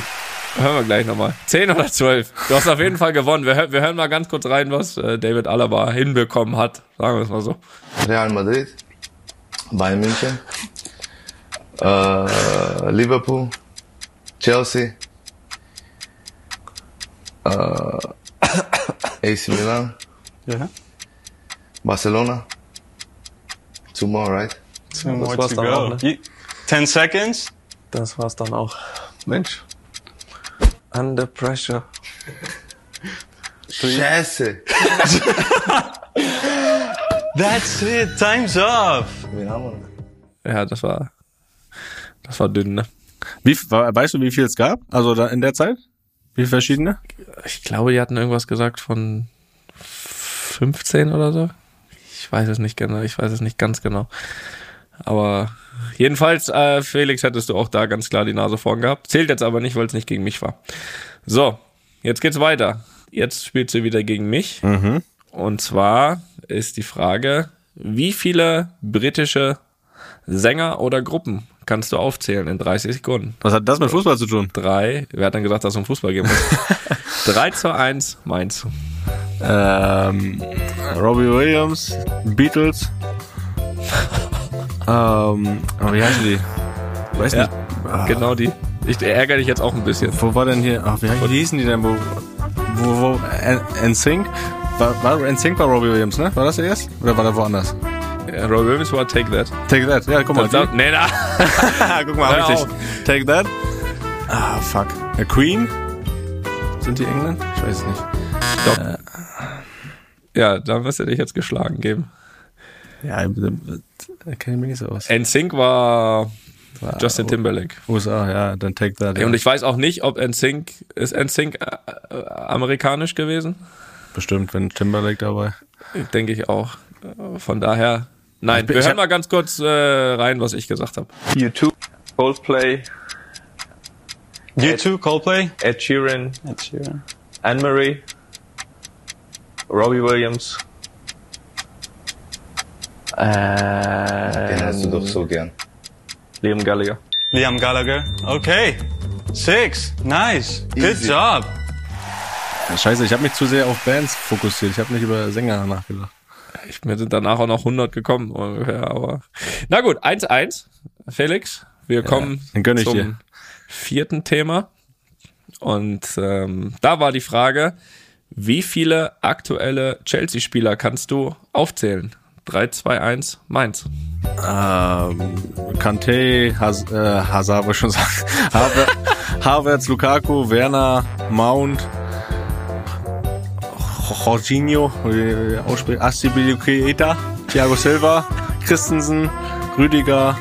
Hören wir gleich nochmal. Zehn oder zwölf. Du hast auf jeden Fall gewonnen. Wir, wir hören mal ganz kurz rein, was äh, David Alaba hinbekommen hat. Sagen wir es mal so. Real Madrid, Bayern München, äh, Liverpool, Chelsea, äh, AC Milan, Yeah. Barcelona. Two more, right? Two more war's to dann auch, go. ne? You- 10 seconds. Das war's dann auch. Mensch. Under pressure. Scheiße! That's it. Time's up. Ja, das war. Das war dünn, ne? Wie, weißt du, wie viel es gab? Also da in der Zeit? Wie verschiedene? Ich glaube, die hatten irgendwas gesagt von 15 oder so. Ich weiß es nicht genau, ich weiß es nicht ganz genau. Aber jedenfalls, äh, Felix, hättest du auch da ganz klar die Nase vorn gehabt. Zählt jetzt aber nicht, weil es nicht gegen mich war. So, jetzt geht's weiter. Jetzt spielt sie wieder gegen mich. Und zwar ist die Frage, wie viele britische Sänger oder Gruppen kannst du aufzählen in 30 Sekunden? Was hat das mit Fußball zu tun? Drei, wer hat dann gesagt, dass es um Fußball gehen muss? 3 zu 1, meinst du? Ähm, Robbie Williams, Beatles. ähm, aber wie heißen die? Weiß Ja. nicht. Ah, Genau die. Ich ärgere dich jetzt auch ein bisschen. Wo war denn hier? Ach, wie, wie hießen die denn? Wo, wo, wo NSYNC? War, war NSYNC war Robbie Williams, ne? War das der erst? Oder war der woanders? Ja, Roy Williams war Take That. Take That. Ja, guck mal. Das, das, nee, na. Die, guck mal, dich. Take That. Ah, fuck. Äh, Queen? Sind die England? Ich weiß es nicht. Stopp. Ja, da müsste dich jetzt geschlagen geben. Ja, da kenne ich mich nicht so aus. NSYNC war Justin Timberlake. USA, ja, dann Take That. Ja. Und ich weiß auch nicht, ob NSYNC, ist NSYNC äh, äh, amerikanisch gewesen? Bestimmt, wenn Timberlake dabei. Denke ich auch. Äh, Von daher, nein. bin- Wir hören mal ganz kurz äh, rein, was ich gesagt habe. U2, Coldplay, U2, Coldplay. Ed Sheeran, Ed Sheeran. Anne-Marie, Robbie Williams. Den Äh, hast du doch so gern. Liam Gallagher. Liam Gallagher. Okay. Six. Nice. Good Easy. job. Scheiße, ich habe mich zu sehr auf Bands fokussiert. Ich habe nicht über Sänger nachgedacht. Ich mir sind danach auch noch 100 gekommen ungefähr, aber na gut, 1-1. Felix, wir kommen ich zum dir. vierten Thema. Und ähm, da war die Frage, wie viele aktuelle Chelsea-Spieler kannst du aufzählen? 3, 2, 1, Mainz. Ähm, Kante, Has äh, Hazard schon sagen. Haver Havertz, Lukaku, Werner, Mount, Jorginho, ausspricht, Astibilicueta, Thiago Silva, Christensen, Rüdiger.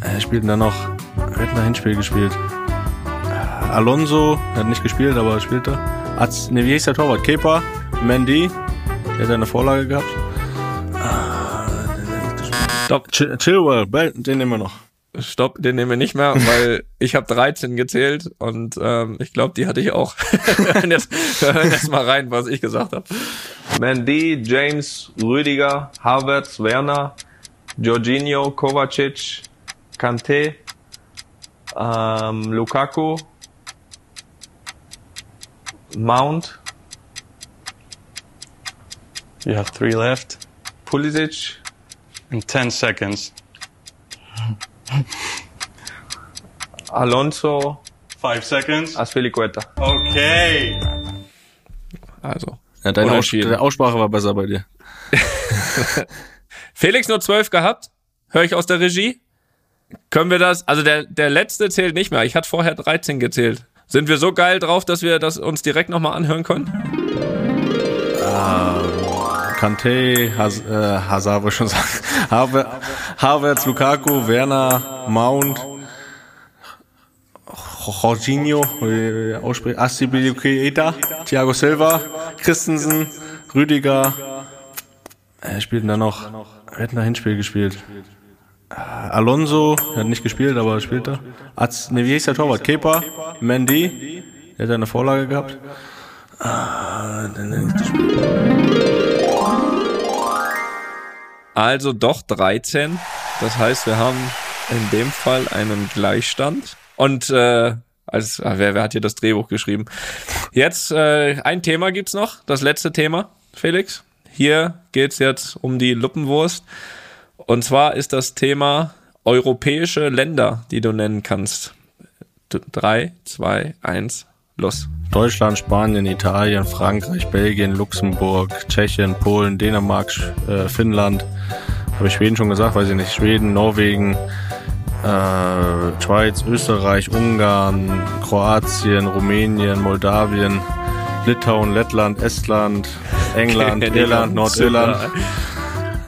Er spielt denn da noch? Wer hat da Hinspiel gespielt? Äh, Alonso, er hat nicht gespielt, aber er spielte. Ne, wie hieß der Torwart? Kepa, Mendy, der hat eine Vorlage gehabt. Stopp, Ch Chilwell, den nehmen wir noch. stopp, den nehmen wir nicht mehr, weil ich habe 13 gezählt und ähm, ich glaube, die hatte ich auch. wir, hören jetzt, wir hören jetzt mal rein, was ich gesagt habe. Mendy, James, Rüdiger, Havertz, Werner, Jorginho, Kovacic, Kante, ähm, Lukaku, Mount, You have three left Pulisic, in 10 seconds. Alonso, Five seconds. Aspilicueta. Okay. Also. Ja, deine Aus deine Aussprache war besser bei dir. Felix nur 12 gehabt. Höre ich aus der Regie? Können wir das? Also der, der letzte zählt nicht mehr. Ich hatte vorher 13 gezählt. Sind wir so geil drauf, dass wir das uns direkt nochmal anhören können? Kante, Has äh, schon sagen. Haver Havertz, Lukaku, Werner, Mount, Jorginho, wie ausspricht, Thiago Silva, Christensen, Rüdiger. Er spielt da noch? Wer hat da Hinspiel gespielt? Äh, Alonso, er hat nicht gespielt, aber er spielte. Az, ne, wie hieß der Torwart? Kepa, Mendy, der hat eine Vorlage gehabt. Ah, dann- Also doch 13. Das heißt, wir haben in dem Fall einen Gleichstand. Und äh, als, ah, wer, wer hat hier das Drehbuch geschrieben? Jetzt äh, ein Thema gibt's noch, das letzte Thema, Felix. Hier geht's jetzt um die Luppenwurst. Und zwar ist das Thema europäische Länder, die du nennen kannst. Drei, zwei, eins, los. Deutschland, Spanien, Italien, Frankreich, Belgien, Luxemburg, Tschechien, Polen, Dänemark, äh, Finnland. Habe ich Schweden schon gesagt? Weiß ich nicht. Schweden, Norwegen, äh, Schweiz, Österreich, Ungarn, Kroatien, Rumänien, Moldawien, Litauen, Lettland, Estland, England, Irland, Nordirland,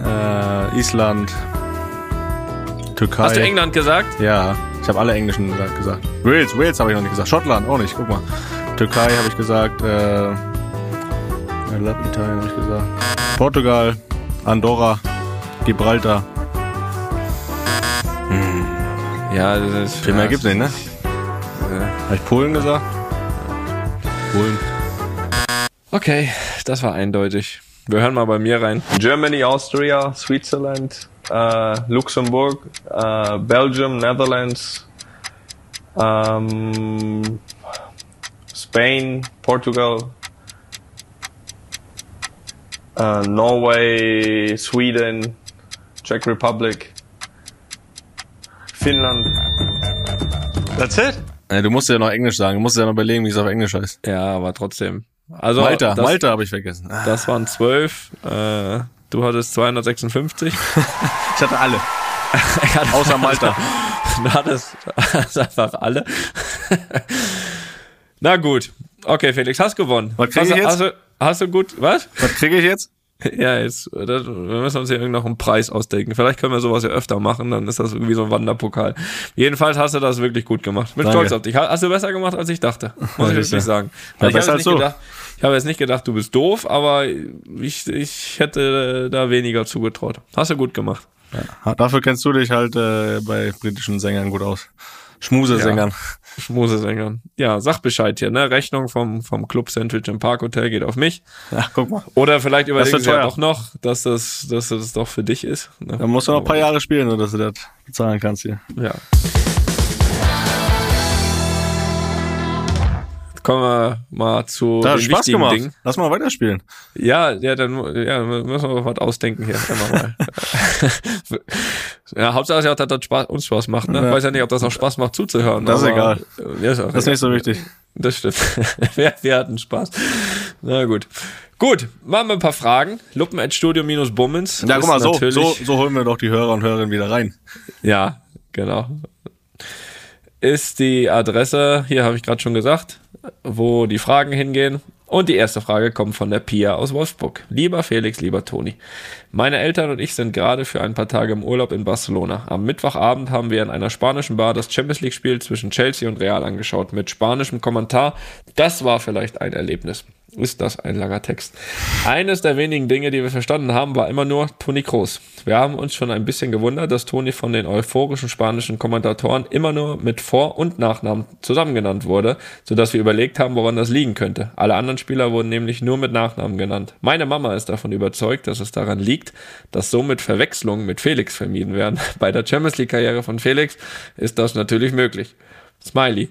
äh, Island, Türkei. Hast du England gesagt? Ja, ich habe alle englischen gesagt. Wales, Wales habe ich noch nicht gesagt. Schottland auch nicht, guck mal. Türkei habe ich gesagt. Äh, I love Italien habe ich gesagt. Portugal, Andorra, Gibraltar. Ja, das ist. Viel mehr gibt's nicht, ne? Habe ich Polen gesagt? Polen. Okay, das war eindeutig. Wir hören mal bei mir rein. Germany, Austria, Switzerland, Luxemburg, äh, Belgium, Netherlands, ähm, Spain, Portugal, äh, Norway, Sweden, Czech Republic, Finnland. That's it? Äh, du musst ja noch Englisch sagen. Du musst ja noch überlegen, wie es auf Englisch heißt. Ja, aber trotzdem. Also Malta, das, Malta habe ich vergessen. Das waren zwölf. Äh, du hattest 256. Ich hatte alle. Außer Malta. du hattest hattest einfach alle. Na gut. Okay, Felix, hast gewonnen. Was krieg ich du- jetzt? Hast du, hast du gut, was? Was kriege ich jetzt? Ja, jetzt, das, wir müssen uns hier irgend noch einen Preis ausdenken. Vielleicht können wir sowas ja öfter machen, dann ist das irgendwie so ein Wanderpokal. Jedenfalls hast du das wirklich gut gemacht. Bin stolz auf dich. Hast du besser gemacht, als ich dachte. Muss ich wirklich sagen. Ja, ich besser habe jetzt, nicht du. gedacht- ich habe jetzt nicht gedacht, du bist doof, aber ich, ich hätte da weniger zugetraut. Hast du gut gemacht. Ha, Dafür kennst du dich halt äh, bei britischen Sängern gut aus. Schmusesängern. Schmusesängern. Ja, sag Bescheid hier, ne? Rechnung vom, vom Club Sandwich im Parkhotel geht auf mich. Ja. guck mal. Oder vielleicht überlegen sie ja doch noch, dass das, dass das doch für dich ist. Ne? Da musst du noch ein paar Jahre spielen, nur dass du das bezahlen kannst hier. Ja. Kommen wir mal zu Da hat den Spaß wichtigen gemacht. Dingen. Lass mal weiterspielen. Ja, ja, dann ja, müssen wir was ausdenken hier. Mal. ja, Hauptsache ist ja auch, dass das Spaß, uns Spaß macht. Ne? Ja. Ich weiß ja nicht, ob das auch Spaß macht zuzuhören. Das ist egal. Ja, ist Das ist nicht so wichtig. Das stimmt. wir, wir hatten Spaß. Na gut. Gut, machen wir ein paar Fragen. Luppen.studio-bummens. Ja, ist guck mal, so, so, so holen wir doch die Hörer und Hörerinnen wieder rein. Ja, genau. Ist die Adresse, hier habe ich gerade schon gesagt, wo die Fragen hingehen. Und die erste Frage kommt von der Pia aus Wolfsburg. Lieber Felix, lieber Toni. Meine Eltern und ich sind gerade für ein paar Tage im Urlaub in Barcelona. Am Mittwochabend haben wir in einer spanischen Bar das Champions League Spiel zwischen Chelsea und Real angeschaut mit spanischem Kommentar. Das war vielleicht ein Erlebnis. Ist das ein langer Text? Eines der wenigen Dinge, die wir verstanden haben, war immer nur Toni Kroos. Wir haben uns schon ein bisschen gewundert, dass Toni von den euphorischen spanischen Kommentatoren immer nur mit Vor- und Nachnamen zusammen genannt wurde, sodass wir überlegt haben, woran das liegen könnte. Alle anderen Spieler wurden nämlich nur mit Nachnamen genannt. Meine Mama ist davon überzeugt, dass es daran liegt, dass somit Verwechslungen mit Felix vermieden werden. Bei der Champions League-Karriere von Felix ist das natürlich möglich. Smiley.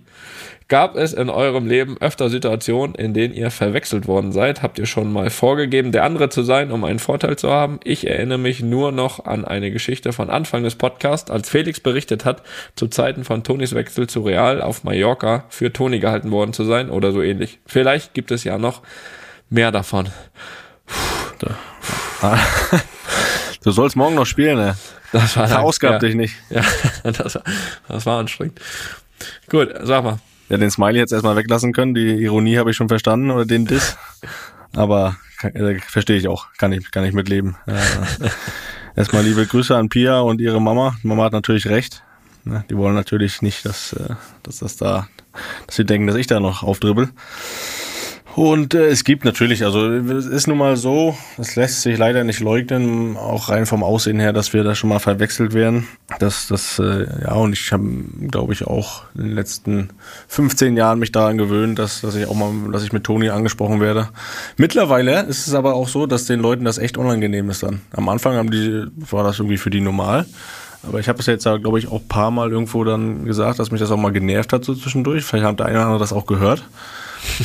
Gab es in eurem Leben öfter Situationen, in denen ihr verwechselt worden seid? Habt ihr schon mal vorgegeben, der andere zu sein, um einen Vorteil zu haben? Ich erinnere mich nur noch an eine Geschichte von Anfang des Podcasts, als Felix berichtet hat, zu Zeiten von Tonis Wechsel zu Real auf Mallorca für Toni gehalten worden zu sein oder so ähnlich. Vielleicht gibt es ja noch mehr davon. Du sollst morgen noch spielen, ne? Das war Verausgab ja, dich nicht. Ja, das war, das war anstrengend. Gut, sag mal. Ja, den Smiley jetzt erstmal weglassen können. Die Ironie habe ich schon verstanden oder den Diss. Aber äh, verstehe ich auch. Kann ich, kann ich mitleben. Äh, erstmal liebe Grüße an Pia und ihre Mama. Mama hat natürlich recht. Ne, Die wollen natürlich nicht, dass, äh, dass das da, dass sie denken, dass ich da noch aufdribbel. Und äh, es gibt natürlich, also es ist nun mal so, es lässt sich leider nicht leugnen, auch rein vom Aussehen her, dass wir da schon mal verwechselt werden. Das, das, äh, ja, und ich habe, glaube ich, auch in den letzten 15 Jahren mich daran gewöhnt, dass, dass ich auch mal, dass ich mit Toni angesprochen werde. Mittlerweile ist es aber auch so, dass den Leuten das echt unangenehm ist dann. Am Anfang haben die, war das irgendwie für die normal. Aber ich habe es jetzt, glaube ich, auch paar Mal irgendwo dann gesagt, dass mich das auch mal genervt hat so zwischendurch. Vielleicht hat der eine oder andere das auch gehört.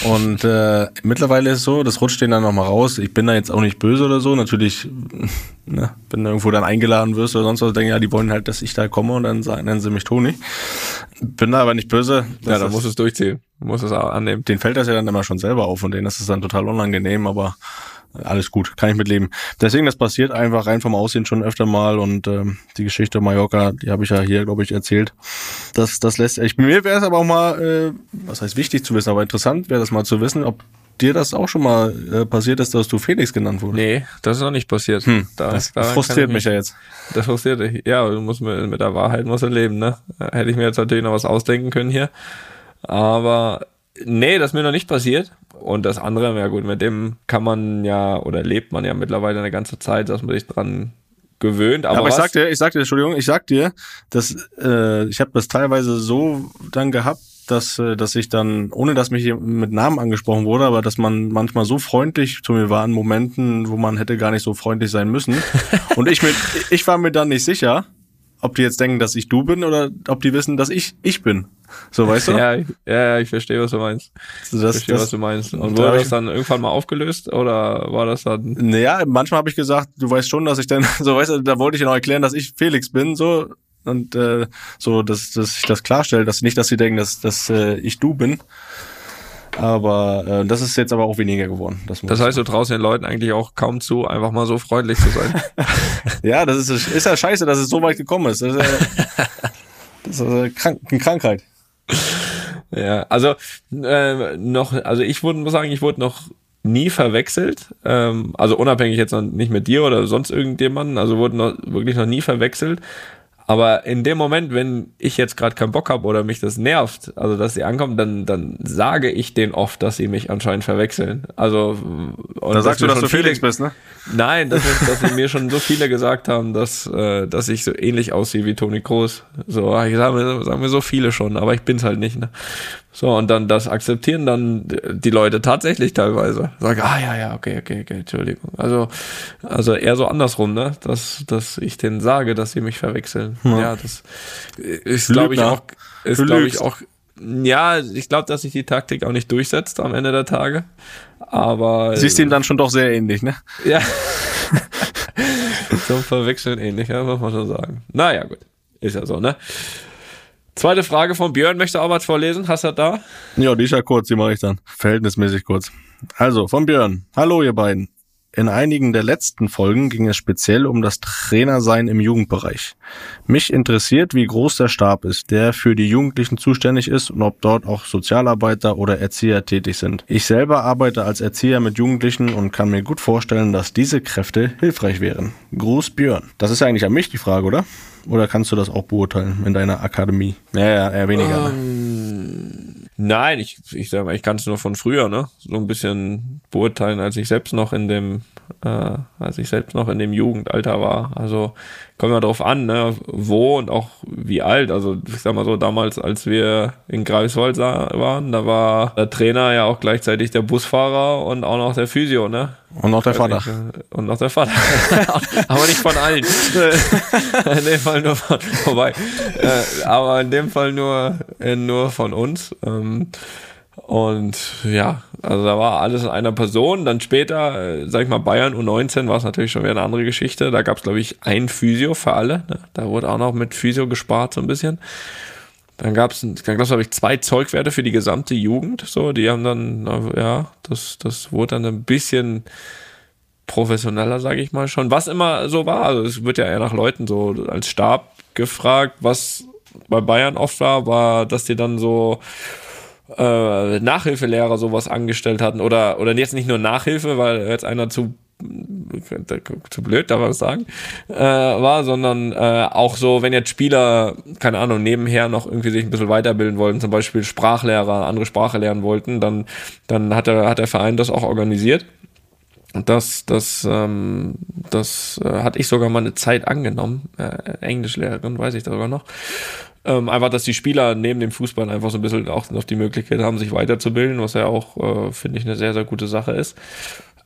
Und äh, mittlerweile ist es so, das rutscht denen dann nochmal raus. Ich bin da jetzt auch nicht böse oder so. Natürlich, ne, wenn du irgendwo dann eingeladen wirst oder sonst was, denken ja, die wollen halt, dass ich da komme und dann sagen, nennen sie mich Toni. Bin da aber nicht böse. Ja, Das da ist- muss es durchziehen. Muss es auch annehmen. den fällt das ja dann immer schon selber auf und denen ist es dann total unangenehm, aber alles gut, kann ich mitleben. Deswegen, das passiert einfach rein vom Aussehen schon öfter mal und ähm, die Geschichte Mallorca, die habe ich ja hier, glaube ich, erzählt. Das, das lässt, ich, mir wäre es aber auch mal, äh, was heißt wichtig zu wissen, aber interessant wäre das mal zu wissen, ob dir das auch schon mal äh, passiert ist, dass du Felix genannt wurdest. Nee, das ist noch nicht passiert. Hm, Da- das, frustriert ich mich ja jetzt. Das frustriert dich. Ja, du musst mit, mit der Wahrheit musst du leben, ne? Hätte ich mir jetzt natürlich noch was ausdenken können hier. Aber nee, das ist mir noch nicht passiert. Und das andere, ja gut, mit dem kann man ja oder lebt man ja mittlerweile eine ganze Zeit, dass man sich dran gewöhnt. Aber, Aber, ich sag dir, ich sag dir, Entschuldigung, ich sag dir, dass äh, ich habe das teilweise so dann gehabt, dass äh, dass ich dann, ohne dass mich mit Namen angesprochen wurde, aber dass man manchmal so freundlich zu mir war in Momenten, wo man hätte gar nicht so freundlich sein müssen. Und ich mit, ich war mir dann nicht sicher, ob die jetzt denken, dass ich du bin oder ob die wissen, dass ich ich bin. So weißt du? ja, ich- ja, ich verstehe, was du meinst. So, Ich das, verstehe, was das, du meinst. Und da wurde hab das ich- dann irgendwann mal aufgelöst oder war das dann Naja, manchmal habe ich gesagt, du weißt schon, dass ich dann, so weißt du, da wollte ich ja noch erklären, dass ich Felix bin, so und äh, so, dass, dass ich das klarstelle, dass nicht, dass sie denken, dass, dass äh, ich du bin. Aber äh, das ist jetzt aber auch weniger geworden. Das, muss Das heißt, du traust den Leuten eigentlich auch kaum zu, einfach mal so freundlich zu sein. ja, das ist, ist ja scheiße, dass es so weit gekommen ist. Das ist, äh, das ist äh, krank, eine Krankheit. Ja, also äh, noch, also ich würde muss sagen, ich wurde noch nie verwechselt. Ähm, also unabhängig jetzt noch nicht mit dir oder sonst irgendjemanden, also wurde noch, wirklich noch nie verwechselt. Aber in dem Moment, wenn ich jetzt gerade keinen Bock habe oder mich das nervt, also dass sie ankommen, dann, dann sage ich denen oft, dass sie mich anscheinend verwechseln. Also und Da sagst du, dass du Felix viele- bist, ne? Nein, dass, ich, dass ich mir schon so viele gesagt haben, dass, äh, dass ich so ähnlich aussehe wie Toni Kroos. So, ich sage mir, sagen mir so viele schon, aber ich bin's halt nicht. Ne? So, und dann das akzeptieren dann die Leute tatsächlich teilweise. Sagen, ah ja, ja, okay, okay, okay, Entschuldigung. Also, also eher so andersrum, ne? Dass, dass ich denen sage, dass sie mich verwechseln. Ja, das ist, glaube ich, auch, ist, glaube ich, auch Ja, ich glaube, dass sich die Taktik auch nicht durchsetzt am Ende der Tage. Aber. Siehst ihm dann schon doch sehr ähnlich, ne? Ja. Zum Verwechseln ähnlich, ja, muss man schon sagen. Naja, gut. Ist ja so, ne? Zweite Frage von Björn. Möchte auch was vorlesen? Hast du das da? Ja, die ist ja kurz, die mache ich dann. Verhältnismäßig kurz. Also, von Björn. Hallo, ihr beiden. In einigen der letzten Folgen ging es speziell um das Trainersein im Jugendbereich. Mich interessiert, wie groß der Stab ist, der für die Jugendlichen zuständig ist und ob dort auch Sozialarbeiter oder Erzieher tätig sind. Ich selber arbeite als Erzieher mit Jugendlichen und kann mir gut vorstellen, dass diese Kräfte hilfreich wären. Gruß Björn. Das ist eigentlich an mich die Frage, oder? Oder kannst du das auch beurteilen in deiner Akademie? Ja, ja, eher weniger. Ne? Nein, ich, ich sag mal, ich kann es nur von früher, ne? So ein bisschen beurteilen, als ich selbst noch in dem, äh, als ich selbst noch in dem Jugendalter war. Also kommt mal drauf an, ne, wo und auch wie alt. Also ich sag mal so, damals, als wir in Greifswald waren, da war der Trainer ja auch gleichzeitig der Busfahrer und auch noch der Physio, ne? Und noch der Vater. Äh, und noch der Vater. aber nicht von allen. in dem Fall nur von, vorbei. Äh, aber in dem Fall nur, äh, nur von uns. Und ja, also da war alles in einer Person. Dann später, äh, sag ich mal, Bayern U19 war es natürlich schon wieder eine andere Geschichte. Da gab es, glaube ich, ein Physio für alle. Ne? Da wurde auch noch mit Physio gespart, so ein bisschen. Dann gab es, gab's, glaube ich, zwei Zeugwerte für die gesamte Jugend. So, die haben dann, ja, das, das wurde dann ein bisschen professioneller, sage ich mal schon. Was immer so war, also es wird ja eher nach Leuten so als Stab gefragt, was bei Bayern oft war, war, dass die dann so äh, Nachhilfelehrer sowas angestellt hatten oder oder jetzt nicht nur Nachhilfe, weil jetzt einer zu zu blöd, darf man sagen, äh, war, sondern äh, auch so, wenn jetzt Spieler, keine Ahnung, nebenher noch irgendwie sich ein bisschen weiterbilden wollten, zum Beispiel Sprachlehrer, andere Sprache lernen wollten, dann, dann hat, der, hat der Verein das auch organisiert. Und das, das, ähm, das äh, hatte ich sogar mal eine Zeit angenommen. Äh, Englischlehrerin, weiß ich sogar noch. Ähm, einfach, dass die Spieler neben dem Fußball einfach so ein bisschen auch noch die Möglichkeit haben, sich weiterzubilden, was ja auch, äh, finde ich, eine sehr, sehr gute Sache ist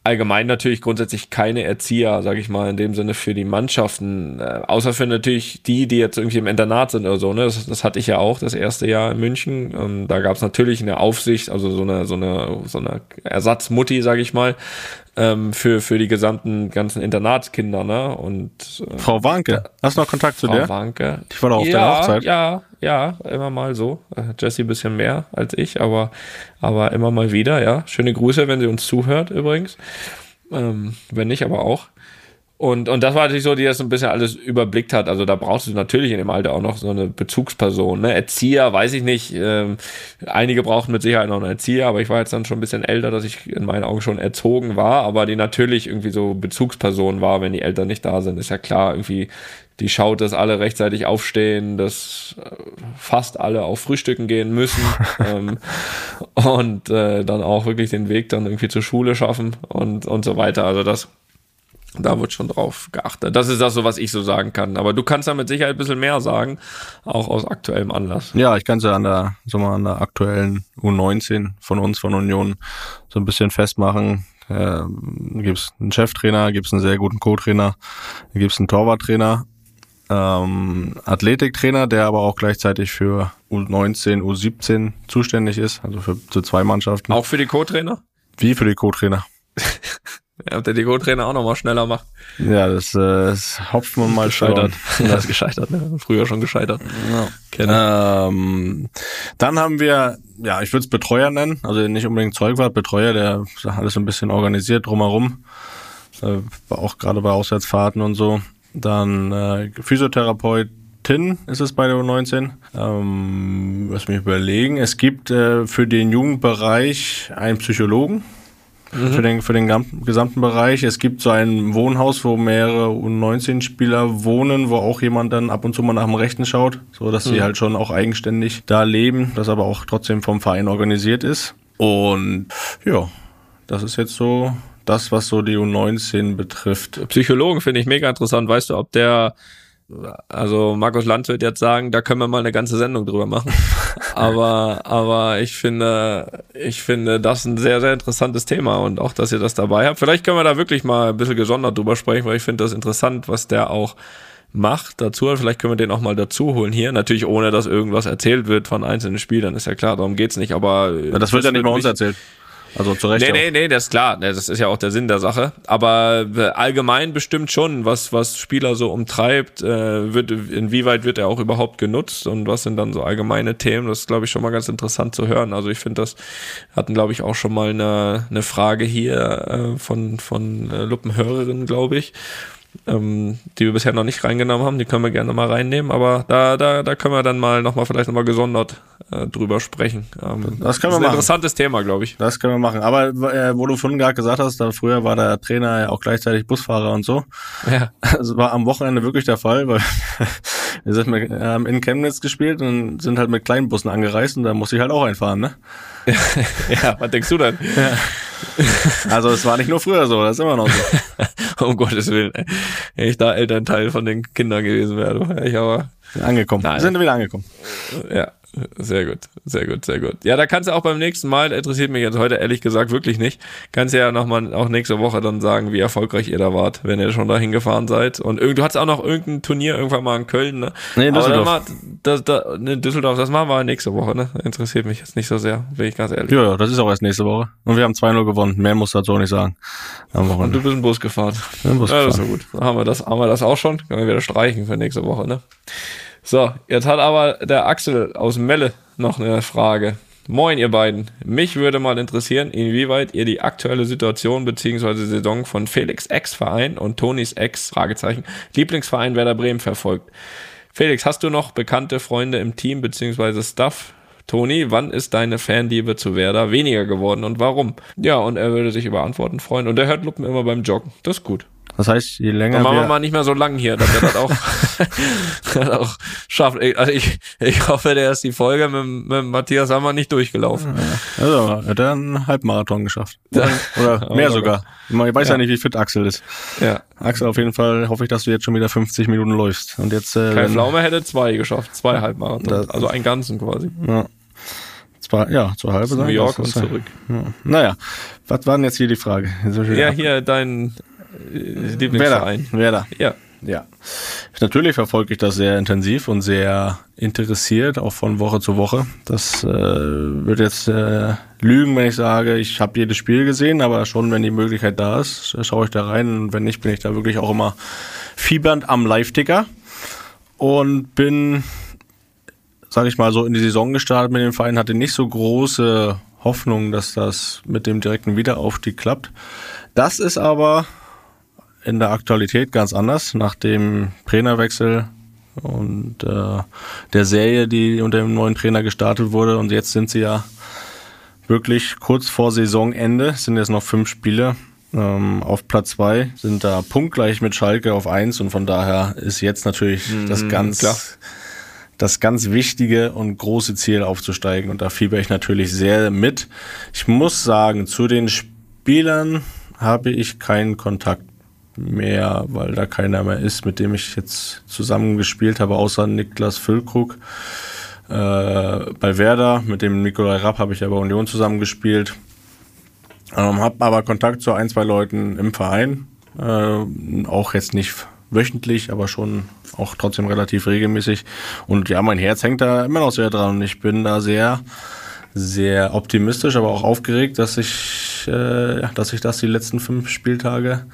allgemein natürlich grundsätzlich keine Erzieher, sage ich mal, in dem Sinne für die Mannschaften, äh, außer für natürlich die, die jetzt irgendwie im Internat sind oder so. Ne? Das, das hatte ich ja auch das erste Jahr in München. Ähm, da gab es natürlich eine Aufsicht, also so eine so eine so eine Ersatzmutti, sage ich mal, ähm, für, für die gesamten ganzen Internatskinder, ne? Und äh, Frau Warnke, hast du noch Kontakt zu Frau der? Warnke. Ich war doch auf ja, der Hochzeit. Ja, ja, immer mal so. Äh, Jessie ein bisschen mehr als ich, aber, aber immer mal wieder, ja. Schöne Grüße, wenn sie uns zuhört übrigens. Ähm, wenn nicht, aber auch. Und, und das war natürlich so, die das ein bisschen alles überblickt hat. Also da brauchst du natürlich in dem Alter auch noch so eine Bezugsperson. Ne? Erzieher, weiß ich nicht. Ähm, einige brauchen mit Sicherheit noch einen Erzieher, aber ich war jetzt dann schon ein bisschen älter, dass ich in meinen Augen schon erzogen war, aber die natürlich irgendwie so Bezugsperson war, wenn die Eltern nicht da sind. Ist ja klar, irgendwie, die schaut, dass alle rechtzeitig aufstehen, dass äh, fast alle auf Frühstücken gehen müssen ähm, und äh, dann auch wirklich den Weg dann irgendwie zur Schule schaffen und, und so weiter. Also das da wird schon drauf geachtet. Das ist das so, was ich so sagen kann. Aber du kannst da mit Sicherheit ein bisschen mehr sagen, auch aus aktuellem Anlass. Ja, ich kann es ja an der, so mal an der aktuellen U19 von uns, von Union, so ein bisschen festmachen. Äh, gibt es einen Cheftrainer, gibt es einen sehr guten Co-Trainer, gibt es einen Torwarttrainer, ähm, Athletiktrainer, der aber auch gleichzeitig für U19, U17 zuständig ist, also für, für zwei Mannschaften. Auch für die Co-Trainer? Wie für die Co-Trainer? Ja, ob der Deko-Trainer auch nochmal schneller macht. Ja, das, äh, das hopft man mal gescheitert. das ist gescheitert, ne? Früher schon gescheitert. Ja. Ähm, dann haben wir, ja, ich würde es Betreuer nennen, also nicht unbedingt Zeugwart, Betreuer, der alles ein bisschen organisiert drumherum. Äh, auch gerade bei Auswärtsfahrten und so. Dann äh, Physiotherapeutin ist es bei der U19. Ähm, lass mich überlegen. Es gibt äh, für den Jugendbereich einen Psychologen, mhm. für, den, für den gesamten Bereich. Es gibt so ein Wohnhaus, wo mehrere U19-Spieler wohnen, wo auch jemand dann ab und zu mal nach dem Rechten schaut, so dass mhm. sie halt schon auch eigenständig da leben, das aber auch trotzdem vom Verein organisiert ist. Und ja, das ist jetzt so das, was so die U19 betrifft. Psychologen finde ich mega interessant. Weißt du, ob der also Markus Land wird jetzt sagen, da können wir mal eine ganze Sendung drüber machen. aber, aber ich finde, ich finde das ein sehr, sehr interessantes Thema und auch, dass ihr das dabei habt. Vielleicht können wir da wirklich mal ein bisschen gesondert drüber sprechen, weil ich finde das interessant, was der auch macht dazu. Vielleicht können wir den auch mal dazu holen hier. Natürlich ohne, dass irgendwas erzählt wird von einzelnen Spielern, ist ja klar, darum geht's nicht. Aber Ja, das wird ja nicht bei uns erzählt. Also zu Recht. Nee, auch. nee, nee, das ist klar. Das ist ja auch der Sinn der Sache. Aber äh, allgemein bestimmt schon, was, was Spieler so umtreibt, äh, wird, inwieweit wird er auch überhaupt genutzt und was sind dann so allgemeine Themen. Das ist, glaube ich, schon mal ganz interessant zu hören. Also ich finde, das hatten, glaube ich, auch schon mal eine, eine Frage hier äh, von, von Luppenhörerinnen, glaube ich. Ähm, die wir bisher noch nicht reingenommen haben, die können wir gerne mal reinnehmen, aber da, da, da können wir dann mal nochmal vielleicht nochmal gesondert äh, drüber sprechen. Ähm, Das können wir ist ein machen. interessantes Thema, glaube ich. Das können wir machen. Aber äh, wo du vorhin gerade gesagt hast, da früher war der Trainer ja auch gleichzeitig Busfahrer und so. Ja. Das war am Wochenende wirklich der Fall, weil wir sind mit, haben in Chemnitz gespielt und sind halt mit kleinen Bussen angereist und da musste ich halt auch einfahren, ne? ja, was denkst du denn? Also es war nicht nur früher so, das ist immer noch so. um Gottes Willen, ey. Wenn ich da Elternteil von den Kindern gewesen wäre, wäre ich aber, Angekommen. Nein. Sind wieder angekommen. ja, sehr gut, sehr gut, sehr gut. Ja, da kannst du auch beim nächsten Mal, interessiert mich jetzt heute ehrlich gesagt wirklich nicht, kannst du ja nochmal auch nächste Woche dann sagen, wie erfolgreich ihr da wart, wenn ihr schon dahin gefahren seid. Und irgend, du hattest auch noch irgendein Turnier irgendwann mal in Köln, ne? Nee, in Aber Düsseldorf. dann mal, das, da, ne, Düsseldorf, das machen wir nächste Woche, ne? Interessiert mich jetzt nicht so sehr, bin ich ganz ehrlich. Ja, ja, das ist auch erst nächste Woche. Und wir haben 2-0 gewonnen. Mehr muss dazu auch nicht sagen. Am Und du bist im Bus gefahren. Im Bus ja, das ist gefahren. ja gut. Dann haben wir das, haben wir das auch schon. Können wir wieder streichen für nächste Woche, ne? So, jetzt hat aber der Axel aus Melle noch eine Frage. Moin, ihr beiden. Mich würde mal interessieren, inwieweit ihr die aktuelle Situation bzw. Saison von Felix Ex-Verein und Tonis Ex, Fragezeichen, Lieblingsverein Werder Bremen verfolgt. Felix, hast du noch bekannte Freunde im Team bzw. Staff? Toni, wann ist deine Fanliebe zu Werder weniger geworden und warum? Ja, und er würde sich über Antworten freuen. Und er hört Luppen immer beim Joggen. Das ist gut. Das heißt, je länger Dann machen wir wir, mal nicht mehr so lang hier, dass er das auch, das auch schafft. Ich- Also ich, ich hoffe, der ist die Folge mit, mit Matthias Hammer nicht durchgelaufen. also, hat er einen Halbmarathon geschafft. Oder, oder mehr sogar. Ich weiß ja. nicht, wie fit Axel ist. Ja. Axel, auf jeden Fall hoffe ich, dass du jetzt schon wieder 50 Minuten läufst. Und jetzt, äh, Kai wenn- Pflaume hätte zwei geschafft, zwei Halbmarathon. Also einen ganzen quasi. ja, zwei, ja, zur halbe New York und ja- zurück. Ja. Naja, was war denn jetzt hier die Frage? Ja, hier dein äh, Werder. Lieblingsverein. Werder. Ja. Ja. Natürlich verfolge ich das sehr intensiv und sehr interessiert, auch von Woche zu Woche. Das äh, wird jetzt äh, lügen, wenn ich sage, ich habe jedes Spiel gesehen, aber schon, wenn die Möglichkeit da ist, schaue ich da rein. Und wenn nicht, bin ich da wirklich auch immer fiebernd am Live-Ticker und bin, sage ich mal, so in die Saison gestartet mit dem Verein, hatte nicht so große Hoffnung, dass das mit dem direkten Wiederaufstieg klappt. Das ist aber in der Aktualität ganz anders, nach dem Trainerwechsel und äh, der Serie, die unter dem neuen Trainer gestartet wurde. Und jetzt sind sie ja wirklich kurz vor Saisonende, Es sind jetzt noch fünf Spiele. Ähm, auf Platz zwei sind da punktgleich mit Schalke auf eins und von daher ist jetzt natürlich das ganz klar. das ganz wichtige und große Ziel aufzusteigen und da fieber ich natürlich sehr mit. Ich muss sagen, zu den Spielern habe ich keinen Kontakt mehr, weil da keiner mehr ist, mit dem ich jetzt zusammen gespielt habe, außer Niklas Füllkrug. Äh, bei Werder, mit dem Nikolai Rapp habe ich ja bei Union zusammen gespielt. Ähm, habe aber Kontakt zu ein, zwei Leuten im Verein. Äh, auch jetzt nicht wöchentlich, aber schon auch trotzdem relativ regelmäßig. Und ja, mein Herz hängt da immer noch sehr dran. Und ich bin da sehr, sehr optimistisch, aber auch aufgeregt, dass ich, äh, dass sich das die letzten fünf Spieltage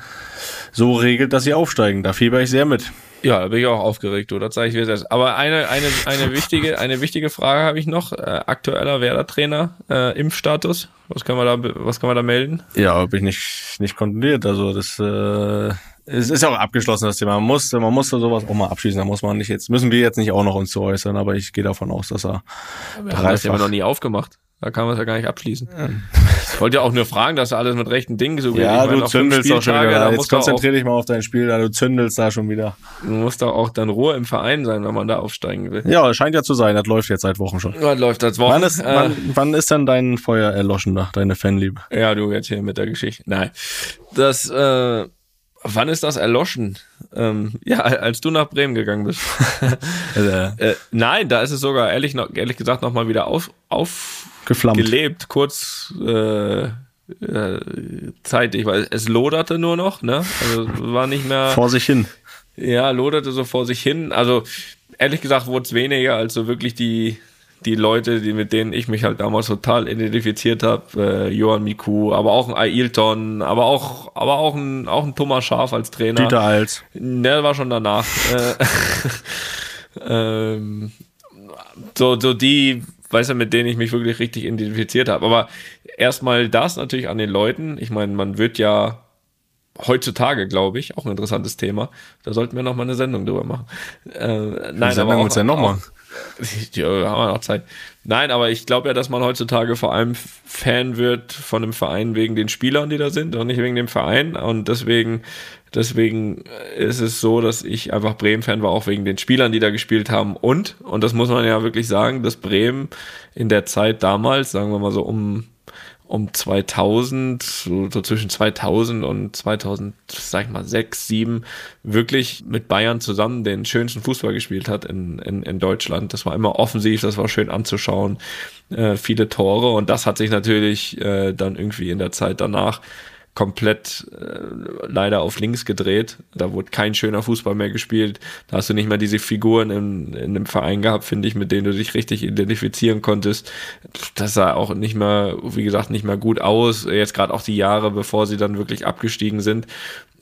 so regelt, dass sie aufsteigen. Da fieber ich sehr mit. Ja, da bin ich auch aufgeregt, du. Das sage ich mir selbst. Aber eine, eine, eine wichtige, eine wichtige Frage habe ich noch. Äh, aktueller Werder-Trainer, äh, Impfstatus. Was kann man da, was kann man da melden? Ja, habe ich nicht, nicht kontrolliert. Also das äh, es ist ja auch abgeschlossen, das Thema. Man muss, man muss da sowas auch mal abschließen. Da muss man nicht jetzt, müssen wir jetzt nicht auch noch uns zu äußern, aber ich gehe davon aus, dass er Wir haben das ja dreifach. noch nie aufgemacht. Da kann man es ja gar nicht abschließen. Ich wollte ja auch nur fragen, dass alles mit rechten Dingen so geht. Ja, Ich meine, du fünf zündelst doch schon wieder. da Jetzt muss doch auch, konzentrier dich mal auf dein Spiel, da du zündelst da schon wieder. muss doch auch dann Ruhe im Verein sein, wenn man da aufsteigen will. Ja, scheint ja zu sein. Das läuft jetzt seit Wochen schon. Was läuft das Wochen? Wann ist, Äh, wann, wann ist denn dein Feuer erloschen da, deine Fanliebe? Ja, du jetzt hier mit der Geschichte. Nein. Das, äh, wann ist das erloschen? Ähm, ja, als du nach Bremen gegangen bist. Äh, äh, nein, da ist es sogar ehrlich, noch, ehrlich gesagt nochmal wieder auf, geflammt. aufgelebt, kurz äh, äh, zeitig, weil es loderte nur noch, ne? Also war nicht mehr. Vor sich hin. Ja, loderte so vor sich hin. Also ehrlich gesagt wurde es weniger als so wirklich die, die Leute, die, mit denen ich mich halt damals total identifiziert habe. Äh, Johann Miku, aber auch ein Ailton, aber auch, aber auch ein, auch ein Thomas Schaf als Trainer. Dieter Als. Der war schon danach. Äh, ähm, so, so die, weißt du, mit denen ich mich wirklich richtig identifiziert habe. Aber erstmal das natürlich an den Leuten. Ich meine, man wird ja heutzutage, glaube ich, auch ein interessantes Thema. Da sollten wir noch mal eine Sendung drüber machen. Äh, nein, Sendung aber willst du denn noch auch, ja, haben wir noch Zeit. Nein, aber ich glaube ja, dass man heutzutage vor allem Fan wird von einem Verein wegen den Spielern, die da sind und nicht wegen dem Verein. Und deswegen, deswegen ist es so, dass ich einfach Bremen-Fan war, auch wegen den Spielern, die da gespielt haben. Und, und das muss man ja wirklich sagen, dass Bremen in der Zeit damals, sagen wir mal so um um 2000, so, so zwischen 2000 und 2000, sag ich mal, 6, 7, wirklich mit Bayern zusammen den schönsten Fußball gespielt hat in, in, in Deutschland. Das war immer offensiv, das war schön anzuschauen, äh, viele Tore und das hat sich natürlich äh, dann irgendwie in der Zeit danach komplett äh, leider auf links gedreht. Da wurde kein schöner Fußball mehr gespielt. Da hast du nicht mal diese Figuren in, in dem Verein gehabt, finde ich, mit denen du dich richtig identifizieren konntest. Das sah auch nicht mehr, wie gesagt, nicht mehr gut aus. Jetzt gerade auch die Jahre, bevor sie dann wirklich abgestiegen sind,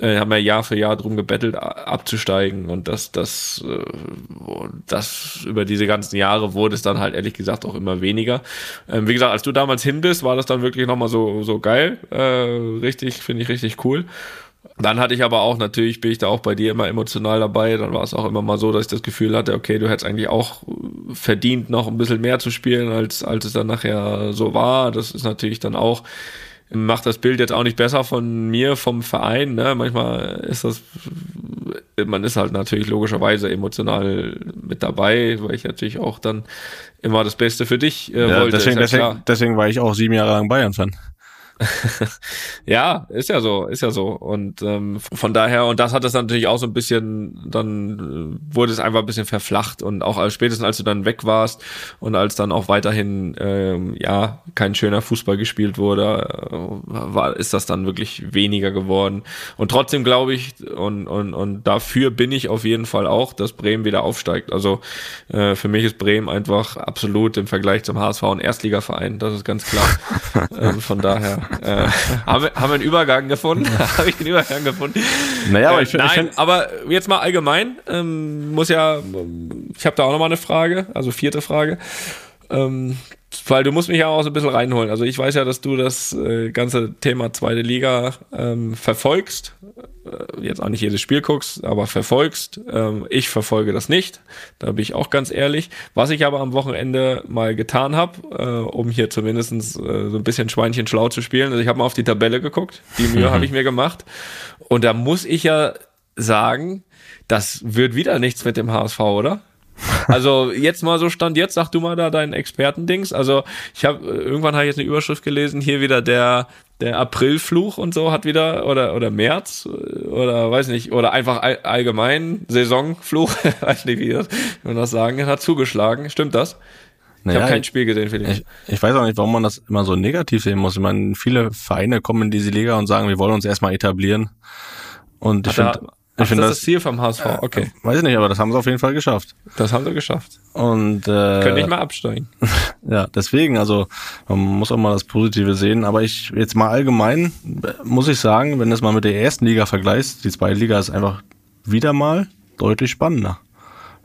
äh, haben wir Jahr für Jahr drum gebettelt, abzusteigen. Und das, das, äh, das über diese ganzen Jahre wurde es dann halt ehrlich gesagt auch immer weniger. Ähm, wie gesagt, als du damals hin bist, war das dann wirklich nochmal so, so geil. Äh, richtig, finde ich richtig cool. Dann hatte ich aber auch, natürlich bin ich da auch bei dir immer emotional dabei. Dann war es auch immer mal so, dass ich das Gefühl hatte, okay, du hättest eigentlich auch verdient, noch ein bisschen mehr zu spielen, als, als es dann nachher so war. Das ist natürlich dann auch, macht das Bild jetzt auch nicht besser von mir, vom Verein. Ne? Manchmal ist das, man ist halt natürlich logischerweise emotional mit dabei, weil ich natürlich auch dann immer das Beste für dich äh, Ja, wollte. deswegen, ja deswegen, deswegen war ich auch sieben Jahre lang Bayern-Fan. Ja, ist ja so, ist ja so. Und ähm, von daher, und das hat es natürlich auch so ein bisschen, dann äh, wurde es einfach ein bisschen verflacht und auch als spätestens als du dann weg warst und als dann auch weiterhin ähm, ja kein schöner Fußball gespielt wurde, äh, war, ist das dann wirklich weniger geworden. Und trotzdem glaube ich, und, und, und dafür bin ich auf jeden Fall auch, dass Bremen wieder aufsteigt. Also äh, für mich ist Bremen einfach absolut im Vergleich zum HSV ein Erstligaverein, das ist ganz klar. ähm, von daher äh, haben, wir, haben wir einen Übergang gefunden. Habe ich den Übergang gefunden? Naja, aber Äh, ich find- nein, ich find- aber jetzt mal allgemein, ähm, muss ja, ich habe da auch nochmal eine Frage, also vierte Frage. Ähm, weil du musst mich ja auch so ein bisschen reinholen. Also ich weiß ja, dass du das äh, ganze Thema zweite Liga ähm, verfolgst. Äh, jetzt auch nicht jedes Spiel guckst, aber verfolgst. Ähm, ich verfolge das nicht. Da bin ich auch ganz ehrlich. Was ich aber am Wochenende mal getan habe, äh, um hier zumindestens äh, so ein bisschen Schweinchen schlau zu spielen. Also ich habe mal auf die Tabelle geguckt. Die Mühe habe ich mir gemacht. Und da muss ich ja sagen, das wird wieder nichts mit dem HSV, oder? Also jetzt mal so stand jetzt, sag du mal da deinen Expertendings. Also ich habe irgendwann habe ich jetzt eine Überschrift gelesen, hier wieder der der Aprilfluch und so hat wieder oder oder März oder weiß nicht oder einfach all, allgemein Saisonfluch, weiß nicht wie das man das sagen, hat zugeschlagen. Stimmt das? Ich Naja, habe kein Spiel gesehen, Felix. Ich, ich weiß auch nicht, warum man das immer so negativ sehen muss. Ich meine, viele Vereine kommen in diese Liga und sagen, wir wollen uns erstmal etablieren. Und ich finde, da- ich ach, finde das das, Ziel vom HSV. Okay, weiß ich nicht, aber das haben sie auf jeden Fall geschafft. das haben sie geschafft. Und äh, Können nicht mal absteigen. ja, deswegen, also man muss auch mal das Positive sehen. Aber ich jetzt mal allgemein äh, muss ich sagen, wenn du es mal mit der ersten Liga vergleichst, die zweite Liga ist einfach wieder mal deutlich spannender.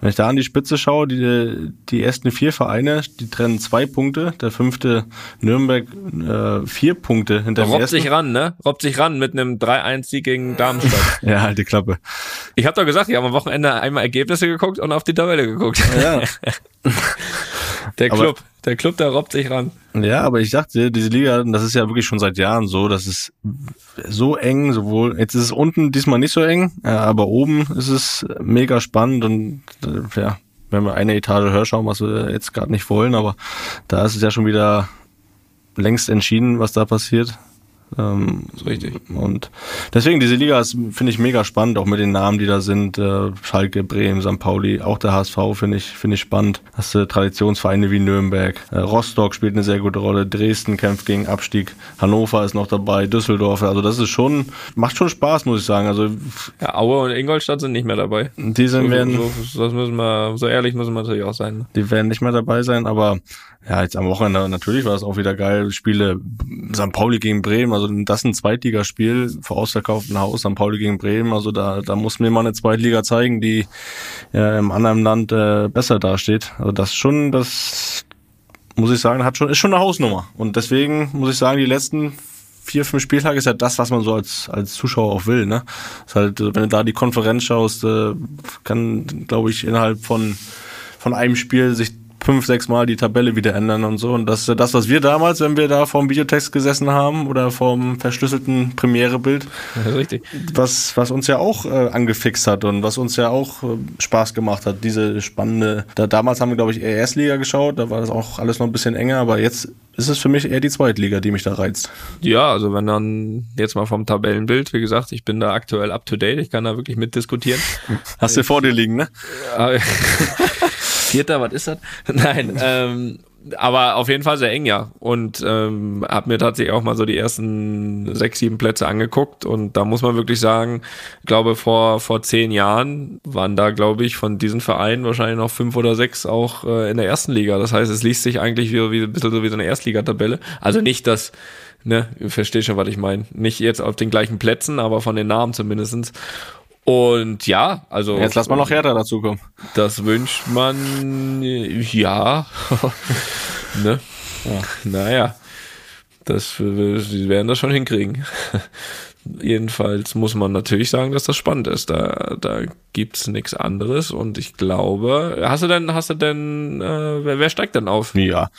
Wenn ich da an die Spitze schaue, die, die ersten vier Vereine, die trennen zwei Punkte, der fünfte Nürnberg äh, vier Punkte hinter dem Robbt sich ran, ne? Robbt sich ran mit einem 3-1-Sieg gegen Darmstadt. Ja, halt die Klappe. Ich habe doch gesagt, ich habe am Wochenende einmal Ergebnisse geguckt und auf die Tabelle geguckt. Ja. Der Aber- Club, der Club, der robbt sich ran. Ja, aber ich sagte, diese Liga, das ist ja wirklich schon seit Jahren so, das ist so eng, sowohl, jetzt ist es unten diesmal nicht so eng, ja, aber oben ist es mega spannend und äh, ja, wenn wir eine Etage höher schauen, was wir jetzt gerade nicht wollen, aber da ist es ja schon wieder längst entschieden, was da passiert. Ähm, ist richtig. Und deswegen, diese Liga ist, finde ich, mega spannend, auch mit den Namen, die da sind. Äh, Schalke, Bremen, St. Pauli, auch der HSV finde ich, finde ich spannend. Hast du Traditionsvereine wie Nürnberg. Äh, Rostock spielt eine sehr gute Rolle. Dresden kämpft gegen Abstieg. Hannover ist noch dabei. Düsseldorf. Also das ist schon, macht schon Spaß, muss ich sagen. Also Ja, Aue und Ingolstadt sind nicht mehr dabei. die sind, So, werden, so, das müssen wir, so ehrlich müssen wir natürlich auch sein. ne? die werden nicht mehr dabei sein, aber ja, jetzt am Wochenende natürlich war es auch wieder geil. Spiele St. Pauli gegen Bremen, also das ist ein Zweitligaspiel vor ausverkauftem Haus, St. Pauli gegen Bremen, also da, da muss mir mal eine Zweitliga zeigen, die äh, im anderen Land äh, besser dasteht. Also das schon, das muss ich sagen, hat schon, ist schon eine Hausnummer. Und deswegen muss ich sagen, die letzten vier, fünf Spieltage ist ja das, was man so als, als Zuschauer auch will, ne? Ist halt, äh, wenn du da die Konferenz schaust, äh, kann, glaube ich, innerhalb von, von einem Spiel sich fünf, sechs Mal die Tabelle wieder ändern und so. Und das ist ja das, was wir damals, wenn wir da vorm Videotext gesessen haben oder vorm verschlüsselten Premierebild, richtig. was, was uns ja auch äh, angefixt hat und was uns ja auch äh, Spaß gemacht hat. Diese spannende, da, damals haben wir, glaube ich, eher Erstliga geschaut, da war das auch alles noch ein bisschen enger, aber jetzt ist es für mich eher die Zweitliga, die mich da reizt. Ja, also wenn dann jetzt mal vom Tabellenbild, wie gesagt, ich bin da aktuell up to date, ich kann da wirklich mitdiskutieren. Hast du vor dir liegen, ne? Vierter, was ist das? Nein, ähm, aber auf jeden Fall sehr eng, ja. Und ähm, habe mir tatsächlich auch mal so die ersten sechs, sieben Plätze angeguckt. Und da muss man wirklich sagen, ich glaube, vor, vor zehn Jahren waren da, glaube ich, von diesen Vereinen wahrscheinlich noch fünf oder sechs auch äh, in der ersten Liga. Das heißt, es liest sich eigentlich wie, wie ein bisschen so wie so eine Erstligatabelle. Also nicht, dass, ne, ihr versteht schon, was ich meine. Nicht jetzt auf den gleichen Plätzen, aber von den Namen zumindestens. Und ja, also. Jetzt lass mal noch Hertha dazukommen. Das wünscht man, ja. ne? Naja, das, sie werden das schon hinkriegen. Jedenfalls muss man natürlich sagen, dass das spannend ist. Da, da gibt's nichts anderes und ich glaube, hast du denn, hast du denn, äh, wer, wer steigt denn auf? Ja,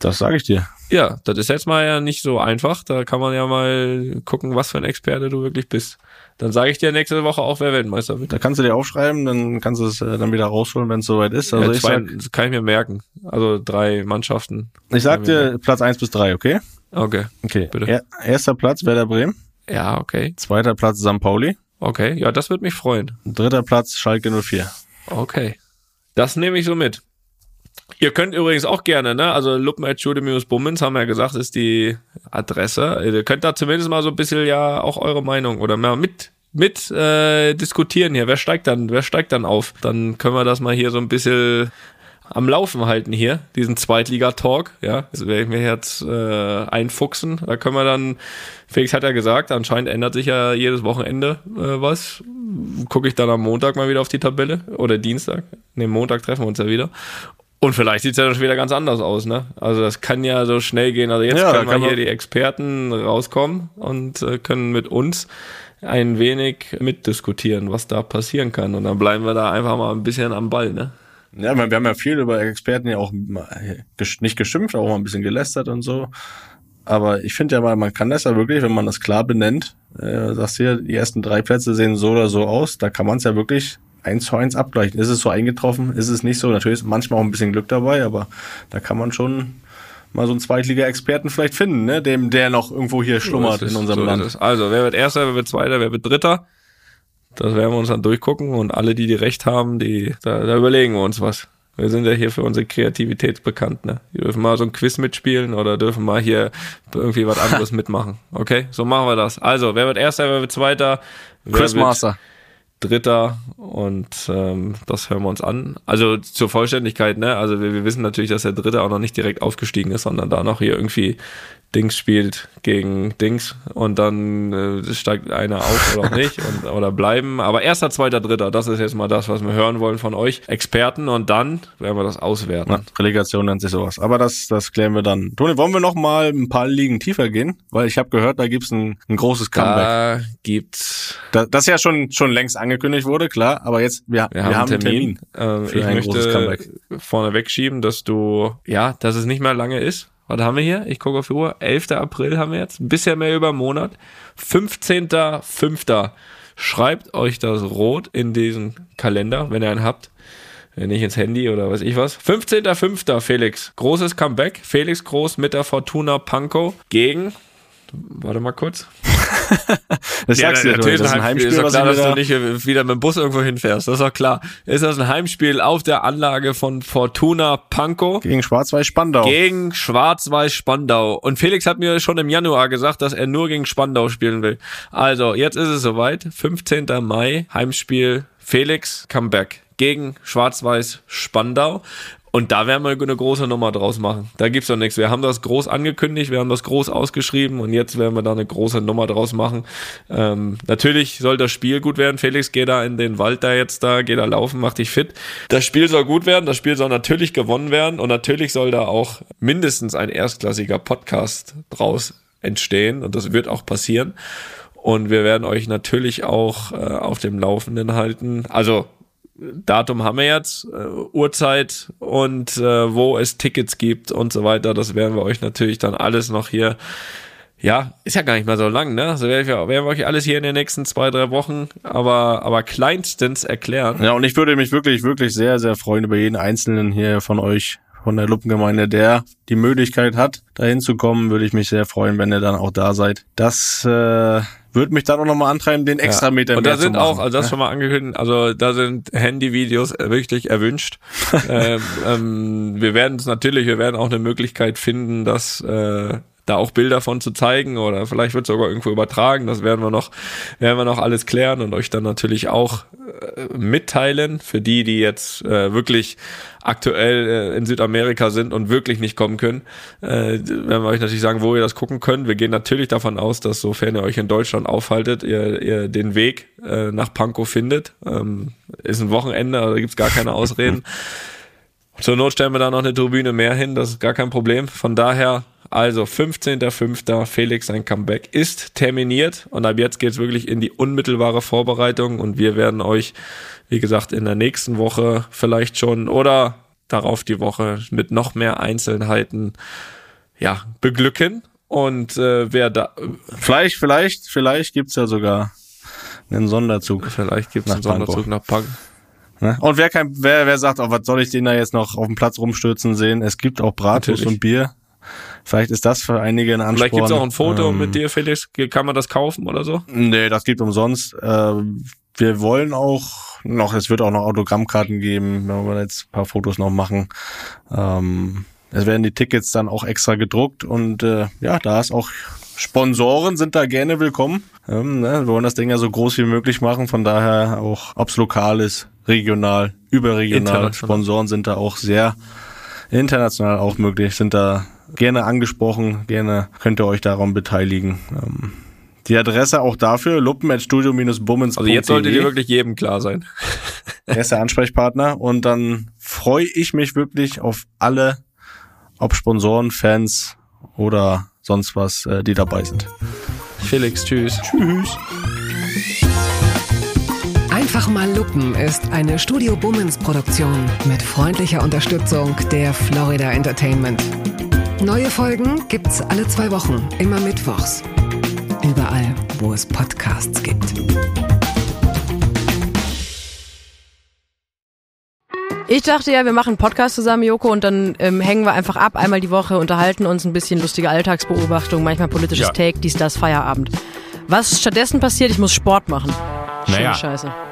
das sage ich dir. Ja, das ist jetzt mal ja nicht so einfach. Da kann man ja mal gucken, was für ein Experte du wirklich bist. Dann sage ich dir nächste Woche auch, wer Weltmeister wird. Da kannst du dir aufschreiben, dann kannst du es äh, dann wieder rausholen, wenn es soweit ist. Also ja, ich zwei, sag, das kann ich mir merken. Also drei Mannschaften. ich sag dir Platz eins bis drei, okay? Okay. Okay. Bitte. Er, erster Platz Werder Bremen, Ja, okay. zweiter Platz St. Pauli, Okay. Ja, das wird mich freuen. dritter Platz Schalke 04. Okay. Das nehme ich so mit. Ihr könnt übrigens auch gerne, ne? Also luppen.jude-bummens haben wir ja gesagt, ist die Adresse. Ihr könnt da zumindest mal so ein bisschen ja auch eure Meinung oder mal mit mit äh, diskutieren hier. Wer steigt dann, wer steigt dann auf? Dann können wir das mal hier so ein bisschen am Laufen halten hier, diesen Zweitliga-Talk, ja, das werde ich mir jetzt äh, einfuchsen. Da können wir dann, Felix hat ja gesagt, anscheinend ändert sich ja jedes Wochenende äh, was. Gucke ich dann am Montag mal wieder auf die Tabelle oder Dienstag. Ne, Montag treffen wir uns ja wieder. Und vielleicht sieht's ja dann schon wieder ganz anders aus, ne? Also das kann ja so schnell gehen. Also jetzt Ja, können kann hier die Experten rauskommen und äh, können mit uns ein wenig mitdiskutieren, was da passieren kann. Und dann bleiben wir da einfach mal ein bisschen am Ball, ne? Ja, wir haben ja viel über Experten ja auch gesch- nicht geschimpft, auch mal ein bisschen gelästert und so. Aber ich finde ja mal, man kann das ja wirklich, wenn man das klar benennt, äh, sagst du ja, die ersten drei Plätze sehen so oder so aus, da kann man es ja wirklich eins zu eins abgleichen. Ist es so eingetroffen? Ist es nicht so? Natürlich ist manchmal auch ein bisschen Glück dabei, aber da kann man schon mal so einen Zweitliga-Experten vielleicht finden, ne? Dem, der noch irgendwo hier schlummert So ist in unserem so Land. Also, wer wird Erster, wer wird Zweiter, wer wird Dritter? Das werden wir uns dann durchgucken und alle, die die Recht haben, die, da, da überlegen wir uns was. Wir sind ja hier für unsere Kreativität bekannt, ne? Die dürfen mal so ein Quiz mitspielen oder dürfen mal hier irgendwie was anderes mitmachen. Okay? So machen wir das. Also, wer wird Erster, wer wird Zweiter? Wer wird Quizmaster. Dritter und ähm, das hören wir uns an. Also zur Vollständigkeit, ne? Also wir, wir wissen natürlich, dass der Dritte auch noch nicht direkt aufgestiegen ist, sondern da noch hier irgendwie Dings spielt gegen Dings und dann äh, steigt einer auf oder auch nicht und, oder bleiben. Aber erster, zweiter, dritter, das ist jetzt mal das, was wir hören wollen von euch Experten und dann werden wir das auswerten. Ja, Relegation nennt sich sowas. Aber das, das klären wir dann. Toni, wollen wir noch mal ein paar Ligen tiefer gehen? Weil ich habe gehört, da gibt's ein, ein großes Comeback. Da gibt's, Da, das ja schon, schon längst angekündigt wurde, klar. Aber jetzt, wir, wir, haben, einen Termin. Ähm, für ich möchte vorne wegschieben, dass du, ja, dass es nicht mehr lange ist. Was haben wir hier? Ich gucke auf die Uhr. 11. April haben wir jetzt. Ein bisschen mehr über einen Monat. 15.05. Schreibt euch das rot in diesen Kalender, wenn ihr einen habt. Wenn nicht ins Handy oder weiß ich was. 15.05. Felix. Großes Comeback. Felix Groß mit der Fortuna Pankow gegen Warte mal kurz. Das sagst du ja, natürlich das ist ein Heimspiel, ist doch klar, ich dass du nicht wieder mit dem Bus irgendwo hinfährst. Das ist doch klar. Ist das ein Heimspiel auf der Anlage von Fortuna Pankow gegen Schwarz-Weiß Spandau. gegen Schwarz-Weiß Spandau. Und Felix hat mir schon im Januar gesagt, dass er nur gegen Spandau spielen will. Also, jetzt ist es soweit. 15. Mai, Heimspiel Felix Comeback gegen Schwarz-Weiß Spandau. Und da werden wir eine große Nummer draus machen. Da gibt's doch nichts. Wir haben das groß angekündigt, wir haben das groß ausgeschrieben und jetzt werden wir da eine große Nummer draus machen. Ähm, natürlich soll das Spiel gut werden. Felix, geh da in den Wald da jetzt da, geh da laufen, mach dich fit. Das Spiel soll gut werden, das Spiel soll natürlich gewonnen werden und natürlich soll da auch mindestens ein erstklassiger Podcast draus entstehen und das wird auch passieren. Und wir werden euch natürlich auch äh, auf dem Laufenden halten. Also Datum haben wir jetzt, äh, Uhrzeit und äh, wo es Tickets gibt und so weiter. Das werden wir euch natürlich dann alles noch hier. Ja, ist ja gar nicht mal so lang, ne? Also werden wir, werden wir euch alles hier in den nächsten zwei, drei Wochen, aber, aber kleinstens erklären. Ja, und ich würde mich wirklich, wirklich sehr, sehr freuen über jeden Einzelnen hier von euch, von der Luppengemeinde, der die Möglichkeit hat, dahin zu kommen, würde ich mich sehr freuen, wenn ihr dann auch da seid. Das äh, würde mich dann auch nochmal antreiben, den extra Meter Und mehr da sind auch, also das schon mal angekündigt, also da sind Handyvideos wirklich erwünscht. ähm, ähm, wir werden es natürlich, wir werden auch eine Möglichkeit finden, dass äh, da auch Bilder von zu zeigen oder vielleicht wird sogar irgendwo übertragen. Das werden wir noch, werden wir noch alles klären und euch dann natürlich auch äh, mitteilen für die, die jetzt äh, wirklich aktuell äh, in Südamerika sind und wirklich nicht kommen können. Äh, werden wir euch natürlich sagen, wo ihr das gucken könnt. Wir gehen natürlich davon aus, dass sofern ihr euch in Deutschland aufhaltet, ihr, ihr den Weg äh, nach Pankow findet. Ähm, ist ein Wochenende, also da gibt's gar keine Ausreden. Zur Not stellen wir da noch eine Tribüne mehr hin, das ist gar kein Problem. Von daher, also 15.05. Felix sein Comeback ist terminiert und ab jetzt geht's wirklich in die unmittelbare Vorbereitung und wir werden euch, wie gesagt, in der nächsten Woche vielleicht schon oder darauf die Woche mit noch mehr Einzelheiten ja, beglücken. Und äh, wer da, Vielleicht, vielleicht, vielleicht gibt's ja sogar einen Sonderzug. vielleicht gibt's Nach einen Sonderzug Pankow. nach Pank. Ne? Und wer kein, wer, wer sagt, oh, was soll ich den da jetzt noch auf dem Platz rumstürzen sehen? Es gibt auch Bratwurst und Bier. Vielleicht ist das für einige ein Ansporn. Vielleicht gibt's auch ein Foto Ähm, mit dir, Felix. Kann man das kaufen oder so? Nee, das gibt umsonst. Ähm, wir wollen auch noch, es wird auch noch Autogrammkarten geben, wenn wir jetzt ein paar Fotos noch machen. Ähm, es werden die Tickets dann auch extra gedruckt und äh, ja, da ist auch Sponsoren sind da gerne willkommen. Ähm, ne, wir wollen das Ding ja so groß wie möglich machen, von daher auch, ob's lokal ist, regional, überregional. Sponsoren sind da auch sehr international auch möglich, sind da gerne angesprochen, gerne könnt ihr euch daran beteiligen. Ähm, die Adresse auch dafür, luppen.studio-bummens.de. Also jetzt sollte dir wirklich jedem klar sein. Er ist der Ansprechpartner und dann freue ich mich wirklich auf alle, ob Sponsoren, Fans oder sonst was, äh, die dabei sind. Felix, tschüss. Tschüss. Einfach mal Lupen ist eine Studio Bummens Produktion mit freundlicher Unterstützung der Florida Entertainment. Neue Folgen gibt's alle zwei Wochen, immer mittwochs. Überall, wo es Podcasts gibt. Ich dachte ja, wir machen einen Podcast zusammen, Joko, und dann ähm, hängen wir einfach ab, einmal die Woche, unterhalten uns ein bisschen lustige Alltagsbeobachtung, manchmal politisches Ja. Take, dies, das, Feierabend. Was stattdessen passiert, ich muss Sport machen. Schöne Naja. Scheiße.